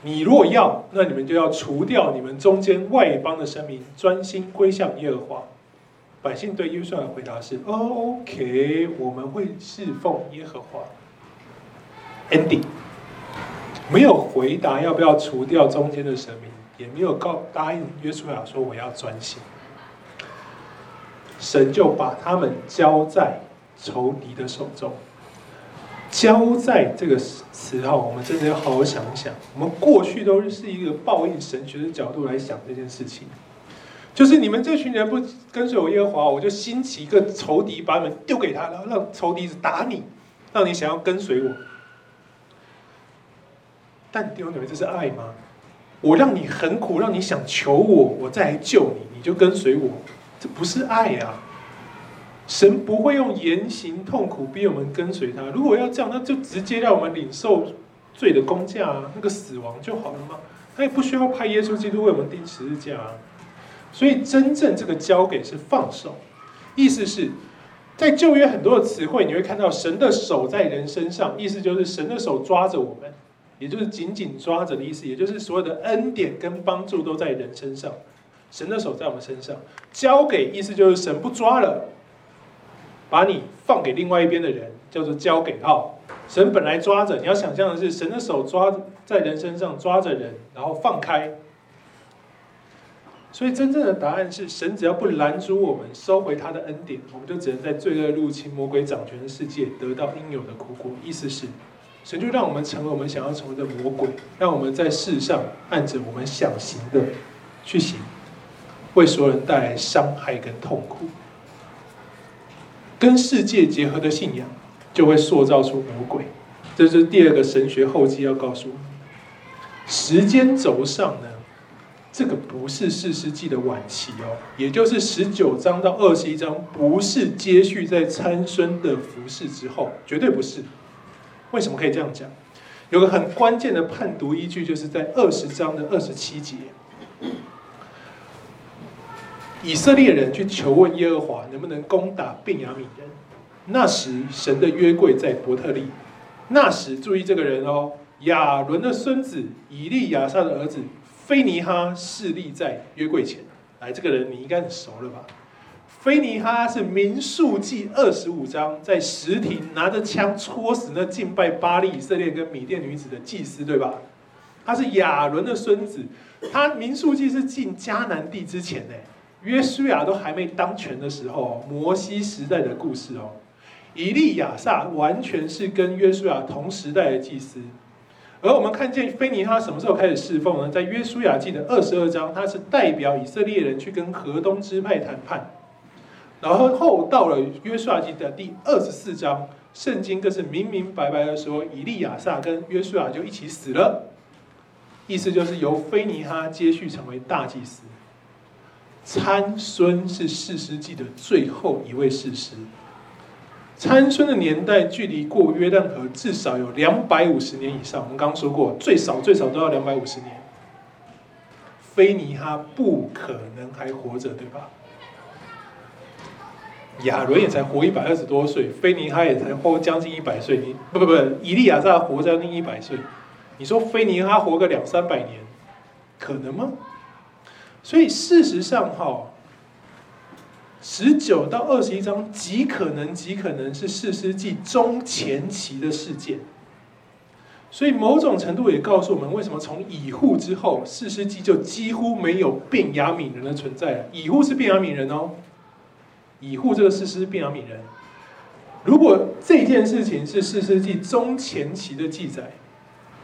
你若要，那你们就要除掉你们中间外邦的神明，专心归向耶和华。”百姓对约书亚的回答是：“OK，我们会侍奉耶和华。” Ending。没有回答要不要除掉中间的神明，也没有告答应约书亚说我要专心。神就把他们交在仇敌的手中。交在这个词号，我们真的要好好想一想。我们过去都是一个报应神学的角度来想这件事情，就是你们这群人不跟随我耶和华，我就兴起一个仇敌，把你们丢给他，然后让仇敌打你，让你想要跟随我。但弟兄姊妹，这是爱吗？我让你很苦，让你想求我，我再来救你，你就跟随我，这不是爱啊！神不会用言行痛苦逼我们跟随他。如果要这样，那就直接让我们领受罪的工价啊，那个死亡就好了吗？他也不需要派耶稣基督为我们钉十字架啊。所以真正这个交给是放手，意思是，在旧约很多的词汇，你会看到神的手在人身上，意思就是神的手抓着我们。也就是紧紧抓着的意思，也就是所有的恩典跟帮助都在人身上，神的手在我们身上，交给意思就是神不抓了，把你放给另外一边的人，叫做交给啊。神本来抓着，你要想象的是神的手抓在人身上抓着人，然后放开。所以真正的答案是，神只要不拦阻我们收回他的恩典，我们就只能在罪恶入侵、魔鬼掌权的世界得到应有的苦果。意思是。神就让我们成为我们想要成为的魔鬼，让我们在世上按着我们想行的去行，为所有人带来伤害跟痛苦。跟世界结合的信仰，就会塑造出魔鬼。这是第二个神学后记要告诉我们。时间轴上呢，这个不是四世纪的晚期哦，也就是十九章到二十一章，不是接续在参孙的服侍之后，绝对不是。为什么可以这样讲？有个很关键的判读依据，就是在二十章的二十七节，以色列人去求问耶和华能不能攻打便雅悯人。那时神的约柜在伯特利。那时注意这个人哦，亚伦的孙子以利亚撒的儿子非尼哈侍立在约柜前。来，这个人你应该很熟了吧？菲尼哈是民数记二十五章，在石亭拿着枪戳死那敬拜巴力以色列跟米甸女子的祭司，对吧？他是亚伦的孙子。他民数记是进迦南地之前呢，约书亚都还没当权的时候，摩西时代的故事哦。以利亚撒完全是跟约书亚同时代的祭司。而我们看见菲尼哈什么时候开始侍奉呢？在约书亚记的二十二章，他是代表以色列人去跟河东支派谈判。然后后到了约书亚记的第二十四章，圣经更是明明白白的说，以利亚撒跟约书亚就一起死了，意思就是由非尼哈接续成为大祭司。参孙是士师记的最后一位士师。参孙的年代距离过约旦河至少有两百五十年以上。我们刚刚说过，最少最少都要两百五十年。非尼哈不可能还活着，对吧？亚伦也才活一百二十多岁，菲尼哈也才活将近一百岁。你不不不，以利亚撒活将近一百岁，你说菲尼哈活个两三百年，可能吗？所以事实上，哈。十九到二十一章极可能极可能是四世纪中前期的事件，所以某种程度也告诉我们，为什么从以户之后，四世纪就几乎没有便雅悯人的存在了。以户是便雅悯人哦，以户这个士师是便雅悯人。如果这件事情是士师记中前期的记载，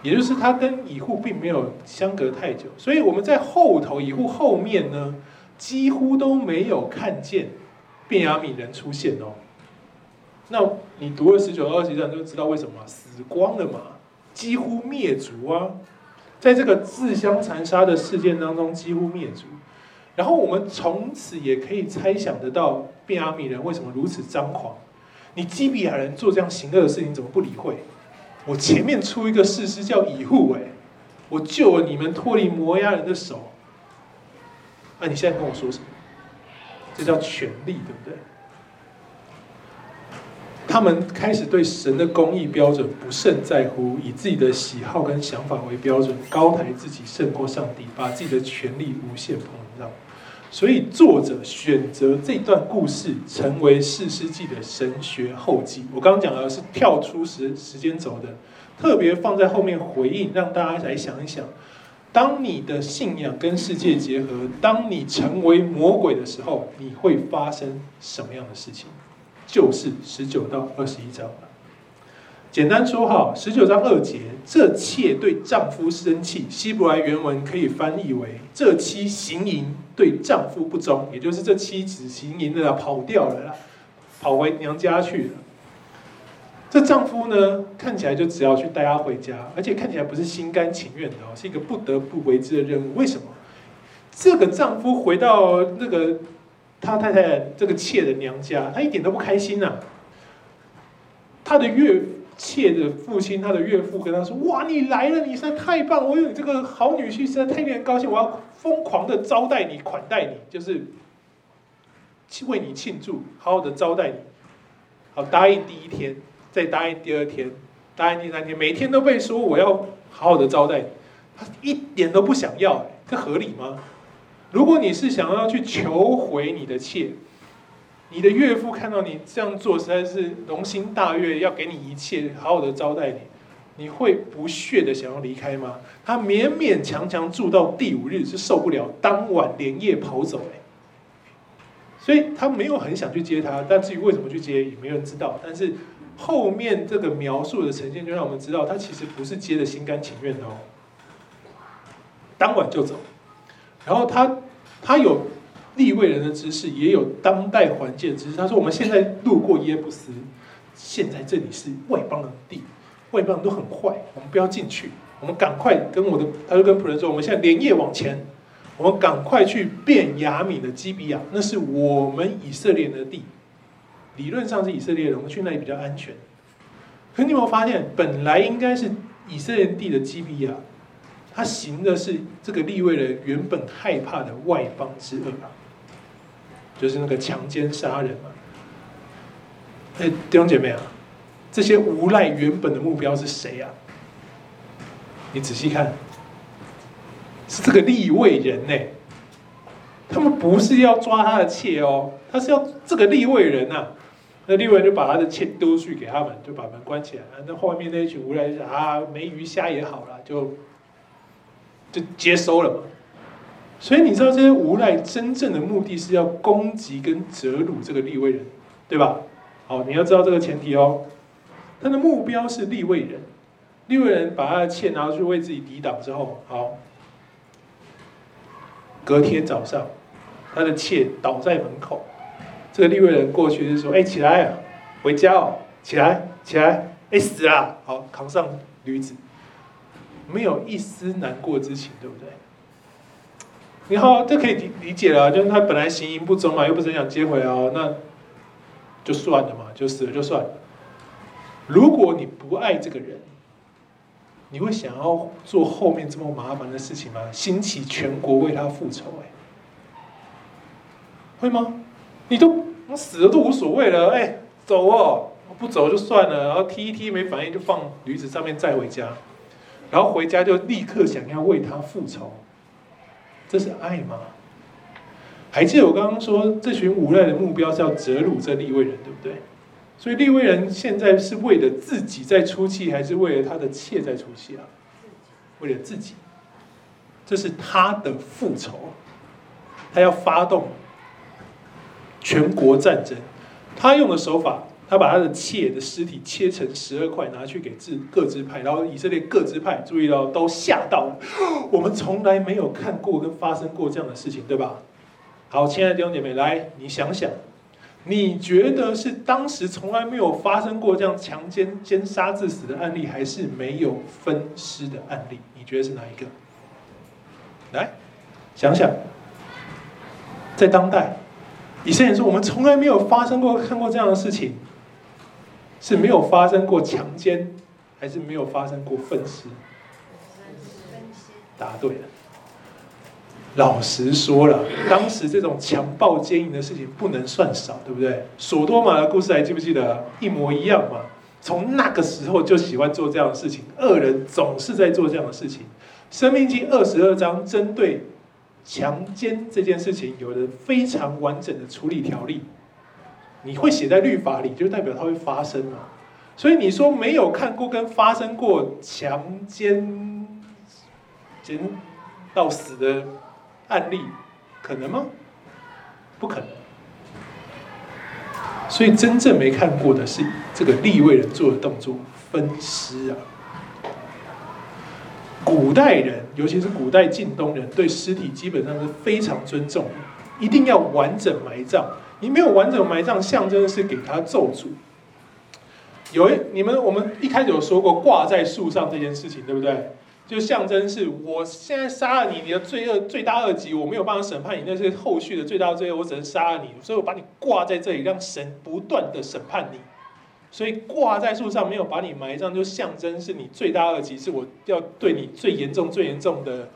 也就是他跟以户并没有相隔太久，所以我们在后头以户后面呢，几乎都没有看见便雅悯人出现哦。那你读了十九到二十章就知道为什么死光了嘛，几乎灭族啊，在这个自相残杀的事件当中几乎灭族。然后我们从此也可以猜想得到便雅悯人为什么如此张狂。你基比亚人做这样行恶的事情，怎么不理会？我前面出一个事师叫以护，哎，我救了你们脱离摩押人的手。那、啊、你现在跟我说什么？这叫权力，对不对？他们开始对神的公义标准不甚在乎，以自己的喜好跟想法为标准，高抬自己胜过上帝，把自己的权力无限膨胀。所以作者选择这段故事成为四世纪的神学后记。我刚刚讲的是跳出时时间轴的，特别放在后面回应，让大家来想一想。当你的信仰跟世界结合，当你成为魔鬼的时候，你会发生什么样的事情？就是十九到二十一章了。简单说哈，十九章二节，这妾对丈夫生气，希伯来原文可以翻译为这妻行淫对丈夫不忠，也就是这妻子行淫的跑掉了，跑回娘家去了。这丈夫呢，看起来就只要去带她回家，而且看起来不是心甘情愿的，是一个不得不为之的任务。为什么？这个丈夫回到那个他太太这个妾的娘家，他一点都不开心呐、啊。他的岳妾的父亲，他的岳父跟他说：“哇，你来了，你实在太棒！我有你这个好女婿，实在太令人高兴。我要疯狂的招待你，款待你，就是为你庆祝，好好的招待你。好，答应第一天。”再答应第二天，答应第三天，每天都被说我要好好的招待你，他一点都不想要，这合理吗？如果你是想要去求回你的妾，你的岳父看到你这样做，实在是龙心大悦，要给你一切，好好的招待你，你会不屑的想要离开吗？他勉勉强强住到第五日是受不了，当晚连夜跑走，所以他没有很想去接他，但至于为什么去接，也没人知道，但是。后面这个描述的呈现，就让我们知道他其实不是接的心甘情愿的哦。当晚就走，然后他他有利未人的知识，也有当代环境的知识。他说：“我们现在路过耶布斯，现在这里是外邦的地，外邦人都很坏，我们不要进去。我们赶快跟我的，他就跟仆人说：我们现在连夜往前，我们赶快去变雅米的基比亚，那是我们以色列人的地。”理论上是以色列人，我们去那里比较安全。可你有没有发现，本来应该是以色列地的基比亚，他行的是这个利未人原本害怕的外邦之恶啊，就是那个强奸杀人嘛。哎，弟兄姐妹啊，这些无赖原本的目标是谁啊？你仔细看，是这个利位人呢。他们不是要抓他的妾哦，他是要这个利位人啊。那利位人就把他的妾丢出去给他们，就把门关起来。那后面那一群无赖就啊，没鱼虾也好了，就就接收了嘛。所以你知道这些无赖真正的目的是要攻击跟折辱这个立位人，对吧？好，你要知道这个前提哦。他的目标是立位人，立位人把他的妾拿去为自己抵挡之后，好，隔天早上，他的妾倒在门口，这个立位人过去就说：“哎，起来啊，回家哦，起来，起来，哎，死了，好，扛上驴子，没有一丝难过之情，对不对？”然后这可以理理解了，就是他本来行淫不忠嘛，又不是想接回哦，那就算了嘛，就死了就算。如果你不爱这个人，你会想要做后面这么麻烦的事情吗？兴起全国为他复仇，哎，会吗？你都死了都无所谓了，哎，走哦，不走就算了，然后踢一踢没反应就放驴子上面载回家，然后回家就立刻想要为他复仇，这是爱吗？还记得我刚刚说这群无赖的目标是要折辱这利未人，对不对？所以利未人现在是为了自己在出气，还是为了他的妾在出气啊？为了自己，这是他的复仇，他要发动全国战争。他用的手法，他把他的妾的尸体切成十二块，拿去给自各支派，然后以色列各支派注意到都吓到了。我们从来没有看过跟发生过这样的事情，对吧？好，亲爱的弟兄姐妹，来，你想想。你觉得是当时从来没有发生过这样强奸、奸杀致死的案例，还是没有分尸的案例？你觉得是哪一个？来，想想，在当代，以色列说我们从来没有发生过、看过这样的事情，是没有发生过强奸，还是没有发生过分尸？答对了。老实说了，当时这种强暴奸淫的事情不能算少，对不对？索多玛的故事还记不记得？一模一样嘛。从那个时候就喜欢做这样的事情，恶人总是在做这样的事情。生命记二十二章针对强奸这件事情有了非常完整的处理条例。你会写在律法里，就代表它会发生嘛。所以你说没有看过跟发生过强奸奸到死的？案例可能吗？不可能。所以真正没看过的是这个立位人做的动作分尸啊。古代人，尤其是古代近东人，对尸体基本上是非常尊重，一定要完整埋葬。你没有完整埋葬，象征是给他咒诅。有一你们，我们一开始有说过挂在树上这件事情，对不对？就象征是，我现在杀了你，你的罪恶罪大恶极，我没有办法审判你，那是后续的最大罪恶，我只能杀了你，所以我把你挂在这里，让神不断的审判你。所以挂在树上没有把你埋葬，就象征是你罪大恶极，是我要对你最严重、最严重的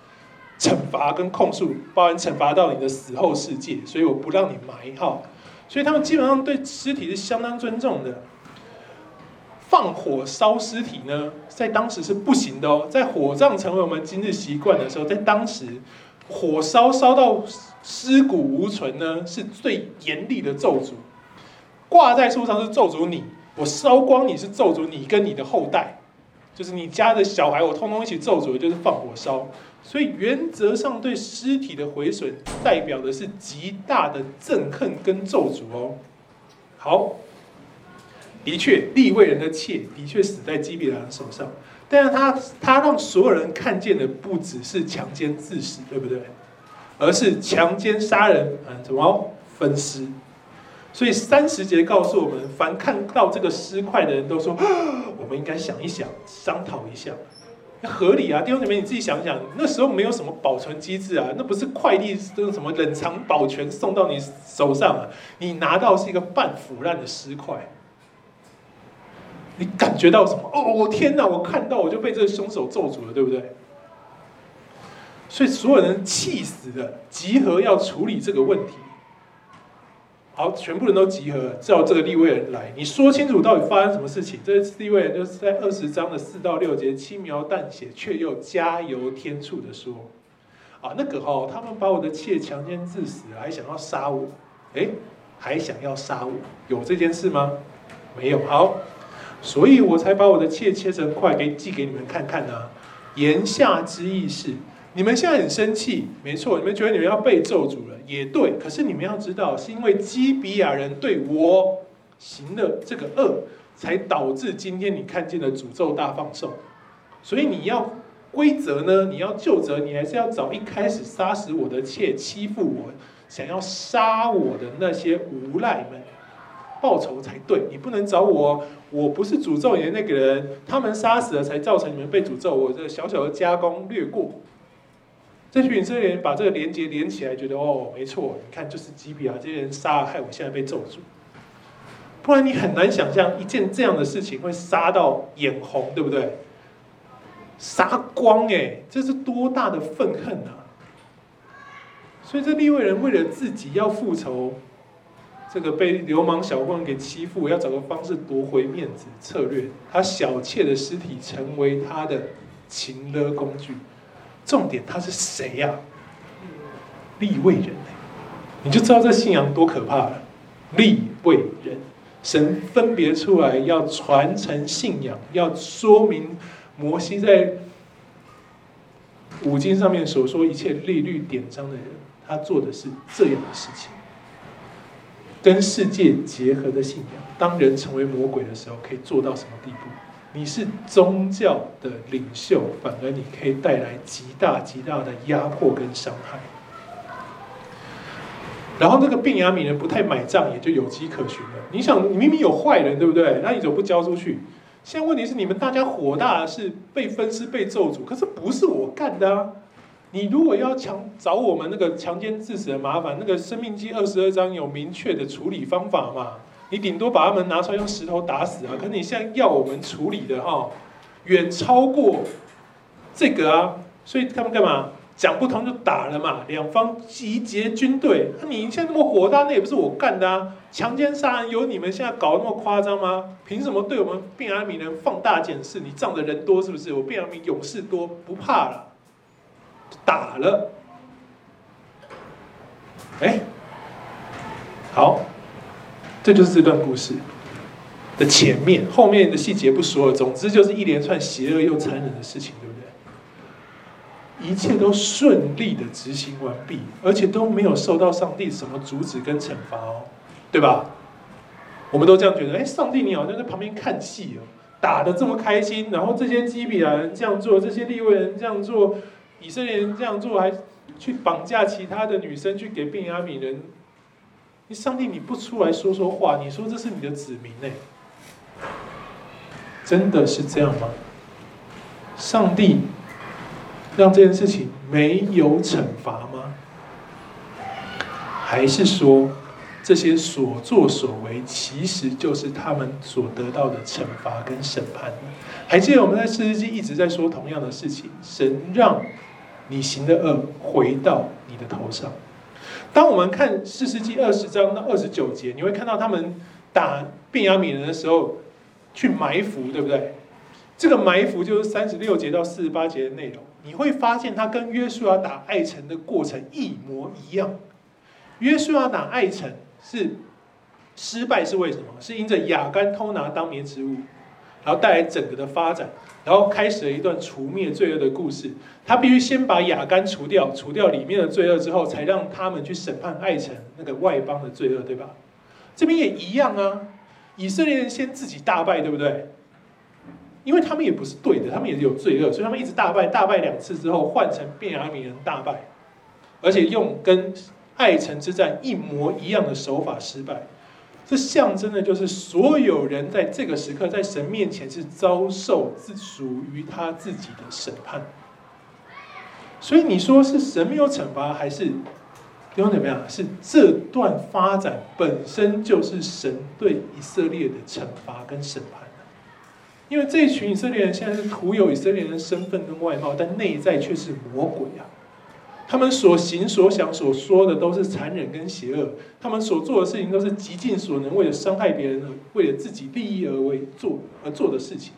惩罚跟控诉，包含惩罚到你的死后世界，所以我不让你埋哈。所以他们基本上对尸体是相当尊重的。放火烧尸体呢，在当时是不行的哦。在火葬成为我们今日习惯的时候，在当时，火烧烧到尸骨无存呢，是最严厉的咒诅。挂在树上是咒诅你，我烧光你是咒诅你跟你的后代，就是你家的小孩，我通通一起咒诅，就是放火烧。所以原则上对尸体的毁损，代表的是极大的憎恨跟咒诅哦。好。的确，立位人的妾的确死在基比兰手上，但是他他让所有人看见的不只是强奸致死，对不对？而是强奸杀人，嗯，怎么分尸？所以三十节告诉我们，凡看到这个尸块的人都说，我们应该想一想，商讨一下，合理啊！弟兄姊妹，你自己想想，那时候没有什么保存机制啊，那不是快递这种什么冷藏保全送到你手上啊，你拿到是一个半腐烂的尸块。你感觉到什么？哦，我天哪！我看到我就被这个凶手咒诅了，对不对？所以所有人气死的，集合要处理这个问题。好，全部人都集合，叫这个立位人来。你说清楚到底发生什么事情？这立位人就是在二十章的四到六节轻描淡写，却又加油添醋的说：啊，那个哦，他们把我的妾强奸致死，还想要杀我。诶，还想要杀我？有这件事吗？没有。好。所以我才把我的妾切成块，给寄给你们看看呢、言下之意是，你们现在很生气，没错，你们觉得你们要被咒诅了，也对。可是你们要知道，是因为基比亚人对我行了这个恶，才导致今天你看见的诅咒大放送。所以你要归责呢？你要就责，你还是要找一开始杀死我的妾、欺负我、想要杀我的那些无赖们报仇才对。你不能找我，我不是诅咒你的那个人，他们杀死了才造成你们被诅咒。我这小小的加工略过。这群以色列人把这个连接连起来，觉得哦，没错，你看就是基比亚这些人杀了，害我现在被咒诅。不然你很难想象一件这样的事情会杀到眼红，对不对？杀光哎，这是多大的愤恨啊！所以这利未人为了自己要复仇，这个被流氓小混混给欺负，要找个方式夺回面子，策略他小妾的尸体成为他的情勒工具。重点他是谁呀？立位人，你就知道这信仰多可怕了。立位人，神分别出来要传承信仰，要说明。摩西在五经上面所说一切立律典章的人，他做的是这样的事情，跟世界结合的信仰。当人成为魔鬼的时候，可以做到什么地步？你是宗教的领袖，反而你可以带来极大极大的压迫跟伤害。然后那个病雅米人不太买账，也就有迹可循了。你想，你明明有坏人，对不对？那你怎么不交出去？现在问题是你们大家火大是被分尸被咒诅，可是不是我干的啊！你如果要强找我们那个强奸致死的麻烦，那个《生命记》二十二章有明确的处理方法嘛？你顶多把他们拿出来用石头打死啊！可是你现在要我们处理的哈，远超过这个啊！所以他们干嘛？讲不通就打了嘛，两方集结军队。那你现在那么火大，那也不是我干的啊！强奸杀人有你们现在搞那么夸张吗？凭什么对我们便雅悯人放大检视？你仗着人多是不是？我便雅悯勇士多，不怕了，打了。哎，好，这就是这段故事的前面，后面的细节不说了。总之就是一连串邪恶又残忍的事情，对不对？一切都顺利的执行完毕，而且都没有受到上帝什么阻止跟惩罚哦，对吧？我们都这样觉得，哎，上帝你好像在旁边看戏哦，打得这么开心，然后这些基比亚人这样做，这些利未人这样做，以色列人这样做，还去绑架其他的女生去给便雅悯人，你上帝你不出来说说话，你说这是你的子民呢？真的是这样吗？上帝？让这件事情没有惩罚吗？还是说这些所作所为其实就是他们所得到的惩罚跟审判？还记得我们在士师记一直在说同样的事情：神让你行的恶回到你的头上。当我们看四世纪二十章到二十九节，你会看到他们打便雅悯人的时候去埋伏，对不对？这个埋伏就是三十六节到四十八节的内容。你会发现，他跟约书亚打爱城的过程一模一样。约书亚打爱城是失败，是为什么？是因着亚干偷拿当灭之物，然后带来整个的发展，然后开始了一段除灭罪恶的故事。他必须先把亚干除掉，除掉里面的罪恶之后，才让他们去审判爱城那个外邦的罪恶，对吧？这边也一样啊。以色列人先自己大败，对不对？因为他们也不是对的，他们也是有罪恶，所以他们一直大败，大败两次之后换成便雅悯人大败，而且用跟爱城之战一模一样的手法失败。这象征的就是所有人在这个时刻在神面前是遭受自属于他自己的审判。所以你说是神没有惩罚，还是用怎么样？是这段发展本身就是神对以色列的惩罚跟审判。因为这群以色列人现在是徒有以色列人的身份跟外貌，但内在却是魔鬼啊！他们所行所想所说的都是残忍跟邪恶，他们所做的事情都是极尽所能为了伤害别人而，为了自己利益而为做而做的事情。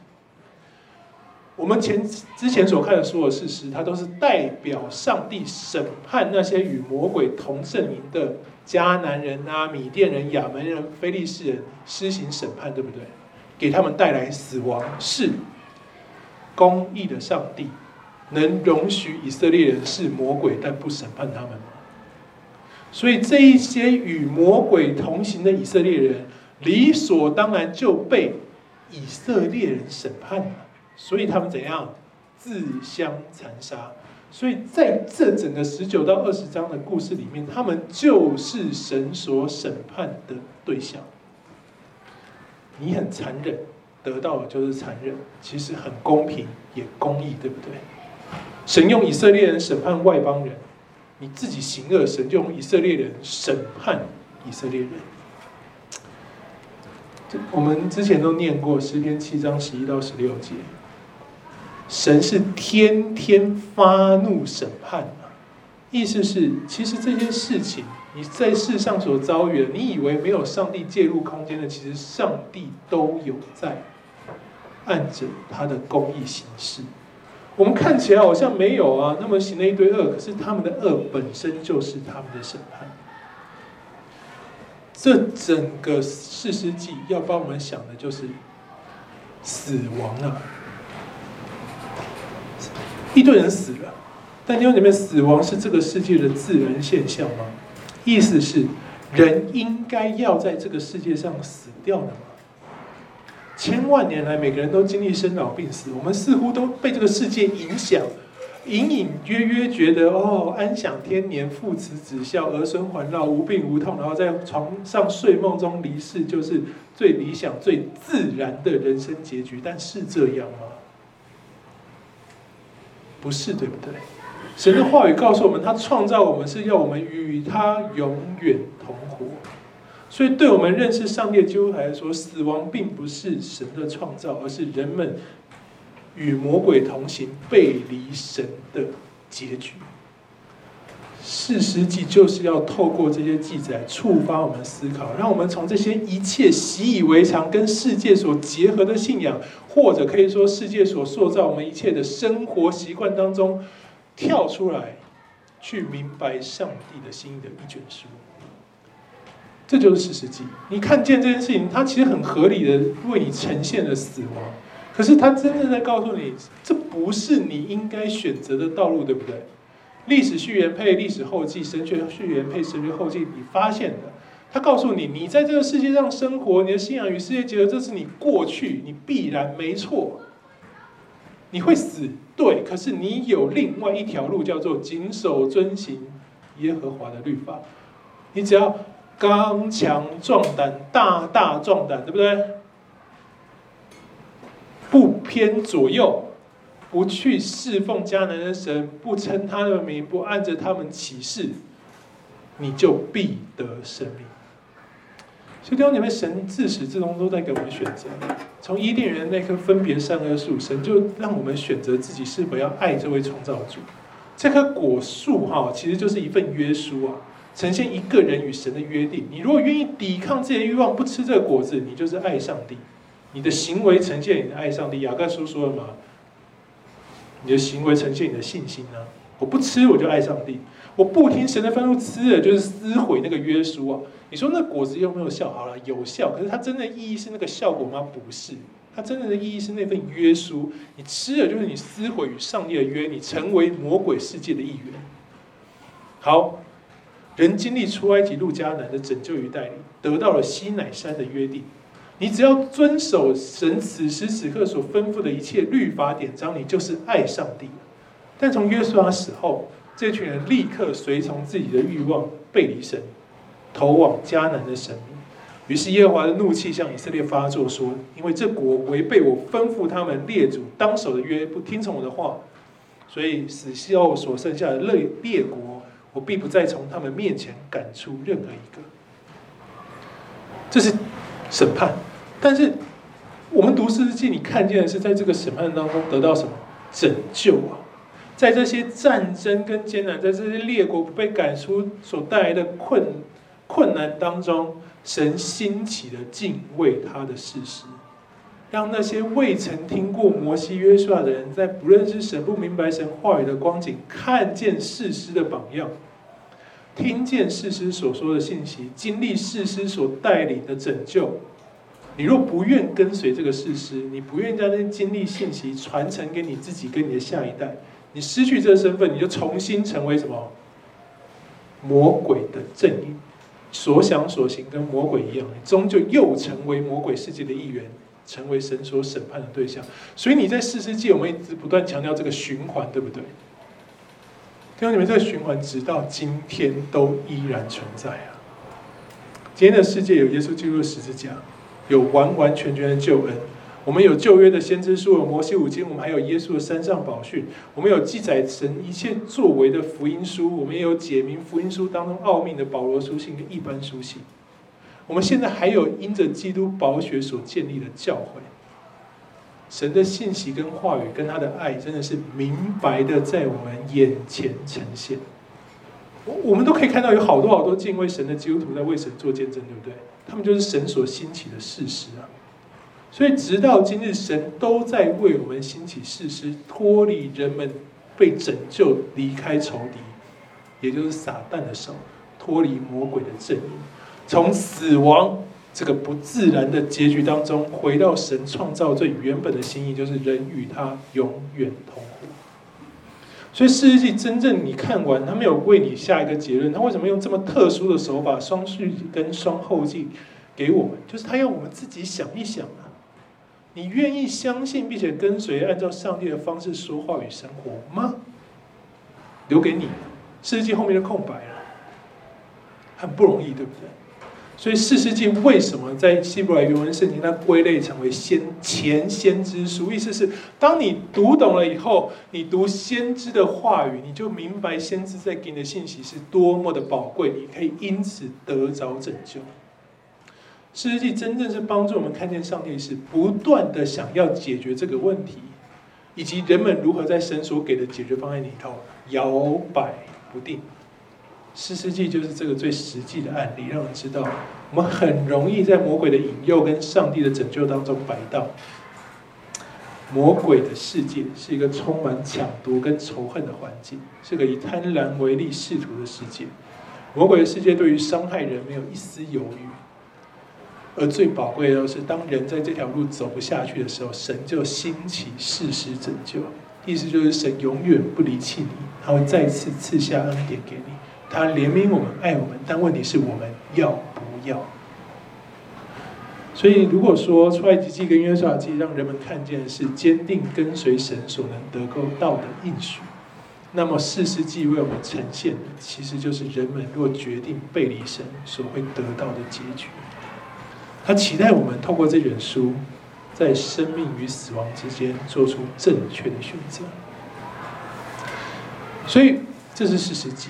我们前之前所看的所有事实，它都是代表上帝审判那些与魔鬼同阵营的迦南人啊、米甸人、亚门人、非利士人施行审判，对不对？给他们带来死亡，是公义的上帝能容许以色列人是魔鬼，但不审判他们？所以这一些与魔鬼同行的以色列人，理所当然就被以色列人审判了。所以他们怎样？自相残杀。所以在这整个十九到二十章的故事里面，他们就是神所审判的对象。你很残忍，得到的就是残忍；其实很公平，也公义，对不对？神用以色列人审判外邦人，你自己行恶，神就用以色列人审判以色列人。我们之前都念过诗篇七章十一到十六节。神是天天发怒审判，意思是，其实这些事情你在世上所遭遇的，你以为没有上帝介入空间的，其实上帝都有在按着他的公义行事。我们看起来好像没有啊，那么行了一堆恶，可是他们的恶本身就是他们的审判。这整个士师记要帮我们想的就是死亡啊。一堆人死了，但因为里面死亡是这个世界的自然现象吗？意思是人应该要在这个世界上死掉的？千万年来，每个人都经历生老病死，我们似乎都被这个世界影响，隐隐约约觉得哦，安享天年，父慈子孝，儿孙环绕，无病无痛，然后在床上睡梦中离世，就是最理想、最自然的人生结局。但是这样吗？不是，对不对？神的话语告诉我们，他创造我们是要我们与他永远。所以，对我们认识上帝的基督来说，死亡并不是神的创造，而是人们与魔鬼同行、背离神的结局。士师记就是要透过这些记载触发我们思考，让我们从这些一切习以为常、跟世界所结合的信仰，或者可以说世界所塑造我们一切的生活习惯当中跳出来，去明白上帝的心意的一卷书。这就是士师记。你看见这件事情，它其实很合理的为你呈现了死亡，可是它真正在告诉你，这不是你应该选择的道路，对不对？历史序言配历史后记，神学序言配神学后记。你发现的，他告诉你，你在这个世界上生活，你的信仰与世界结合，这是你过去，你必然没错。你会死，对，可是你有另外一条路，叫做谨守遵行耶和华的律法。你只要刚强壮胆，大大壮胆，对不对？不偏左右。不去侍奉迦南的神，不称他的名，不按着他们起誓，你就必得生命。所以弟兄姐妹，神自始至终都在给我们选择。从伊甸园那棵分别善恶树，神就让我们选择自己是否要爱这位创造主。这棵果树哈，其实就是一份约书啊，呈现一个人与神的约定。你如果愿意抵抗自己的欲望，不吃这个果子，你就是爱上帝。你的行为呈现你的爱上帝。雅各书说了吗？你的行为呈现你的信心呢？我不吃，我就爱上帝；我不听神的吩咐吃了，就是撕毁那个约书啊！你说那果子有没有效？好了，有效。可是它真的意义是那个效果吗？不是。它真正的意义是那份约书。你吃了，就是你撕毁与上帝的约，你成为魔鬼世界的一员。好，人经历出埃及入迦南的拯救与带领，得到了西乃山的约定。你只要遵守神此时此刻所吩咐的一切律法典章，你就是爱上帝。但从约书亚死后，这群人立刻随从自己的欲望，背离神，投往迦南的神。于是耶和华的怒气向以色列发作，说：“因为这国违背我吩咐他们列祖当守的约，不听从我的话，所以死后所剩下的列列国，我必不再从他们面前赶出任何一个。”这是。审判，但是我们读诗记，你看见的是在这个审判当中得到什么拯救啊？在这些战争跟艰难，在这些列国被赶出所带来的困困难当中，神兴起的敬畏他的事实，让那些未曾听过摩西约书亚的人，在不认识神、不明白神话语的光景，看见事实的榜样。听见士师所说的信息，经历士师所带领的拯救。你若不愿跟随这个士师，你不愿将这经历信息传承给你自己跟你的下一代，你失去这个身份，你就重新成为什么？魔鬼的阵营，所想所行跟魔鬼一样，你终究又成为魔鬼世界的一员，成为神所审判的对象。所以你在士师记，我们一直不断强调这个循环，对不对？听到你们这个循环，直到今天都依然存在啊！今天的世界有耶稣基督的十字架，有完完全全的救恩。我们有旧约的先知书，有摩西五经，我们还有耶稣的山上宝训，我们有记载神一切作为的福音书，我们也有解明福音书当中奥秘的保罗书信跟一般书信。我们现在还有因着基督宝血所建立的教会，神的信息跟话语跟他的爱，真的是明白的在我们眼前呈现。我我们都可以看到有好多好多敬畏神的基督徒在为神做见证，对不对？他们就是神所兴起的事实啊。所以，直到今日，神都在为我们兴起事实，脱离人们被拯救、离开仇敌，也就是撒旦的手，脱离魔鬼的阵营，从死亡这个不自然的结局当中，回到神创造最原本的心意，就是人与他永远同活。所以，士师记真正你看完，他没有为你下一个结论，他为什么用这么特殊的手法，双序跟双后记给我们？就是他要我们自己想一想啊。你愿意相信并且跟随，按照上帝的方式说话与生活吗？留给你，士师记后面的空白了，很不容易，对不对？所以四世纪为什么在希伯来原文圣经它归类成为先前先知书？意思是，当你读懂了以后，你读先知的话语，你就明白先知在给你的信息是多么的宝贵，你可以因此得着拯救。四世纪真正是帮助我们看见上帝是不断的想要解决这个问题，以及人们如何在神所给的解决方案里头摇摆不定。士师记就是这个最实际的案例，让人知道我们很容易在魔鬼的引诱跟上帝的拯救当中摆荡。魔鬼的世界是一个充满抢夺跟仇恨的环境，是个以贪婪为利仕途的世界。魔鬼的世界对于伤害人没有一丝犹豫。而最宝贵的是，当人在这条路走不下去的时候，神就兴起士师拯救。意思就是神永远不离弃你，他会再次赐下恩典给你，他怜悯我们，爱我们。但问题是我们要不要？所以，如果说出埃及记跟约书亚记让人们看见的是坚定跟随神所能得够到的应许，那么士师记为我们呈现的，其实就是人们若决定背离神所会得到的结局。他期待我们透过这本书，在生命与死亡之间做出正确的选择。所以这是士师记。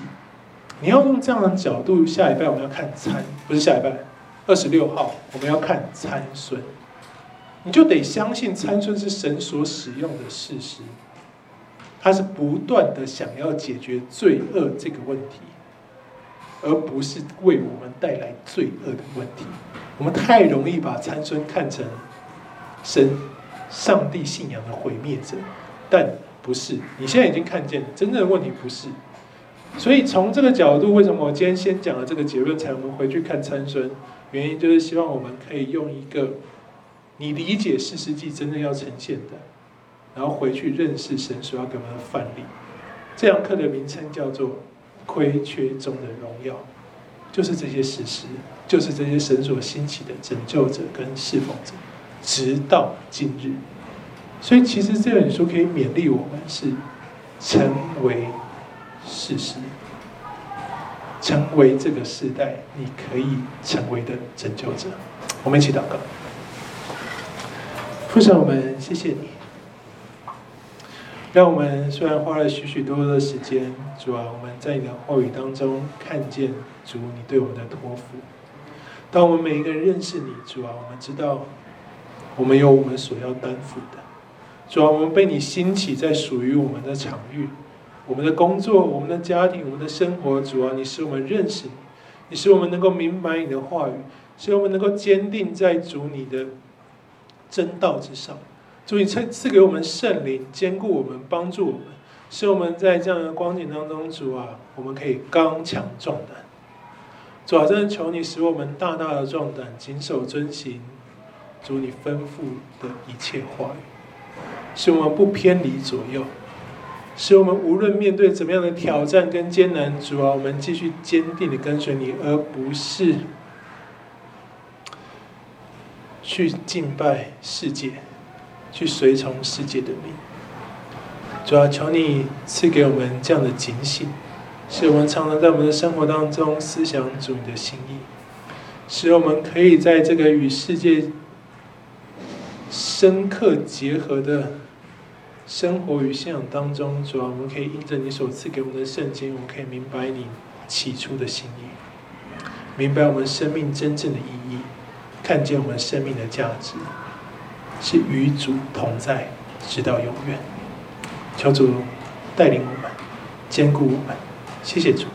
你要用这样的角度，下一拜我们要看参，不是下一拜，二十六号我们要看参孙。你就得相信参孙是神所使用的事实，他是不断的想要解决罪恶这个问题，而不是为我们带来罪恶的问题。我们太容易把参孙看成神、上帝信仰的毁灭者，但不是。你现在已经看见了，真正的问题不是。所以从这个角度，为什么我今天先讲了这个结论，才我们回去看参孙？原因就是希望我们可以用一个你理解士师记真正要呈现的，然后回去认识神所要给我们的范例。这堂课的名称叫做“亏缺中的荣耀”，就是这些士师。就是这些神所兴起的拯救者跟侍奉者，直到今日。所以，其实这本书可以勉励我们是成为事实，成为这个时代你可以成为的拯救者。我们一起祷告，父神，我们谢谢你，让我们虽然花了许许多多的时间，主啊，我们在你的话语当中看见主你对我们的托付。当我们每一个人认识你，主啊，我们知道我们有我们所要担负的。主啊，我们被你兴起在属于我们的场域、我们的工作、我们的家庭、我们的生活。主啊，你使我们认识你，你使我们能够明白你的话语，使我们能够坚定在主你的真道之上。主，你赐赐给我们圣灵，坚固我们，帮助我们，使我们在这样的光景当中，主啊，我们可以刚强壮胆。主啊，真的求你使我们大大的壮胆，谨守遵行主你吩咐的一切话语，使我们不偏离左右，使我们无论面对怎么样的挑战跟艰难，主啊，我们继续坚定的跟随你，而不是去敬拜世界，去随从世界的命。主啊，求你赐给我们这样的警醒，使我们常常在我们的生活当中思想主你的心意，使我们可以在这个与世界深刻结合的。生活与信仰当中，主要我们可以因着你所赐给我们的圣经，我们可以明白你起初的心意，明白我们生命真正的意义，看见我们生命的价值，是与主同在，直到永远。求主带领我们，坚固我们。谢谢主，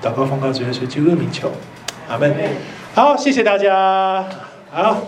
祷告奉告主耶稣基督的名求，阿门。好，谢谢大家。好。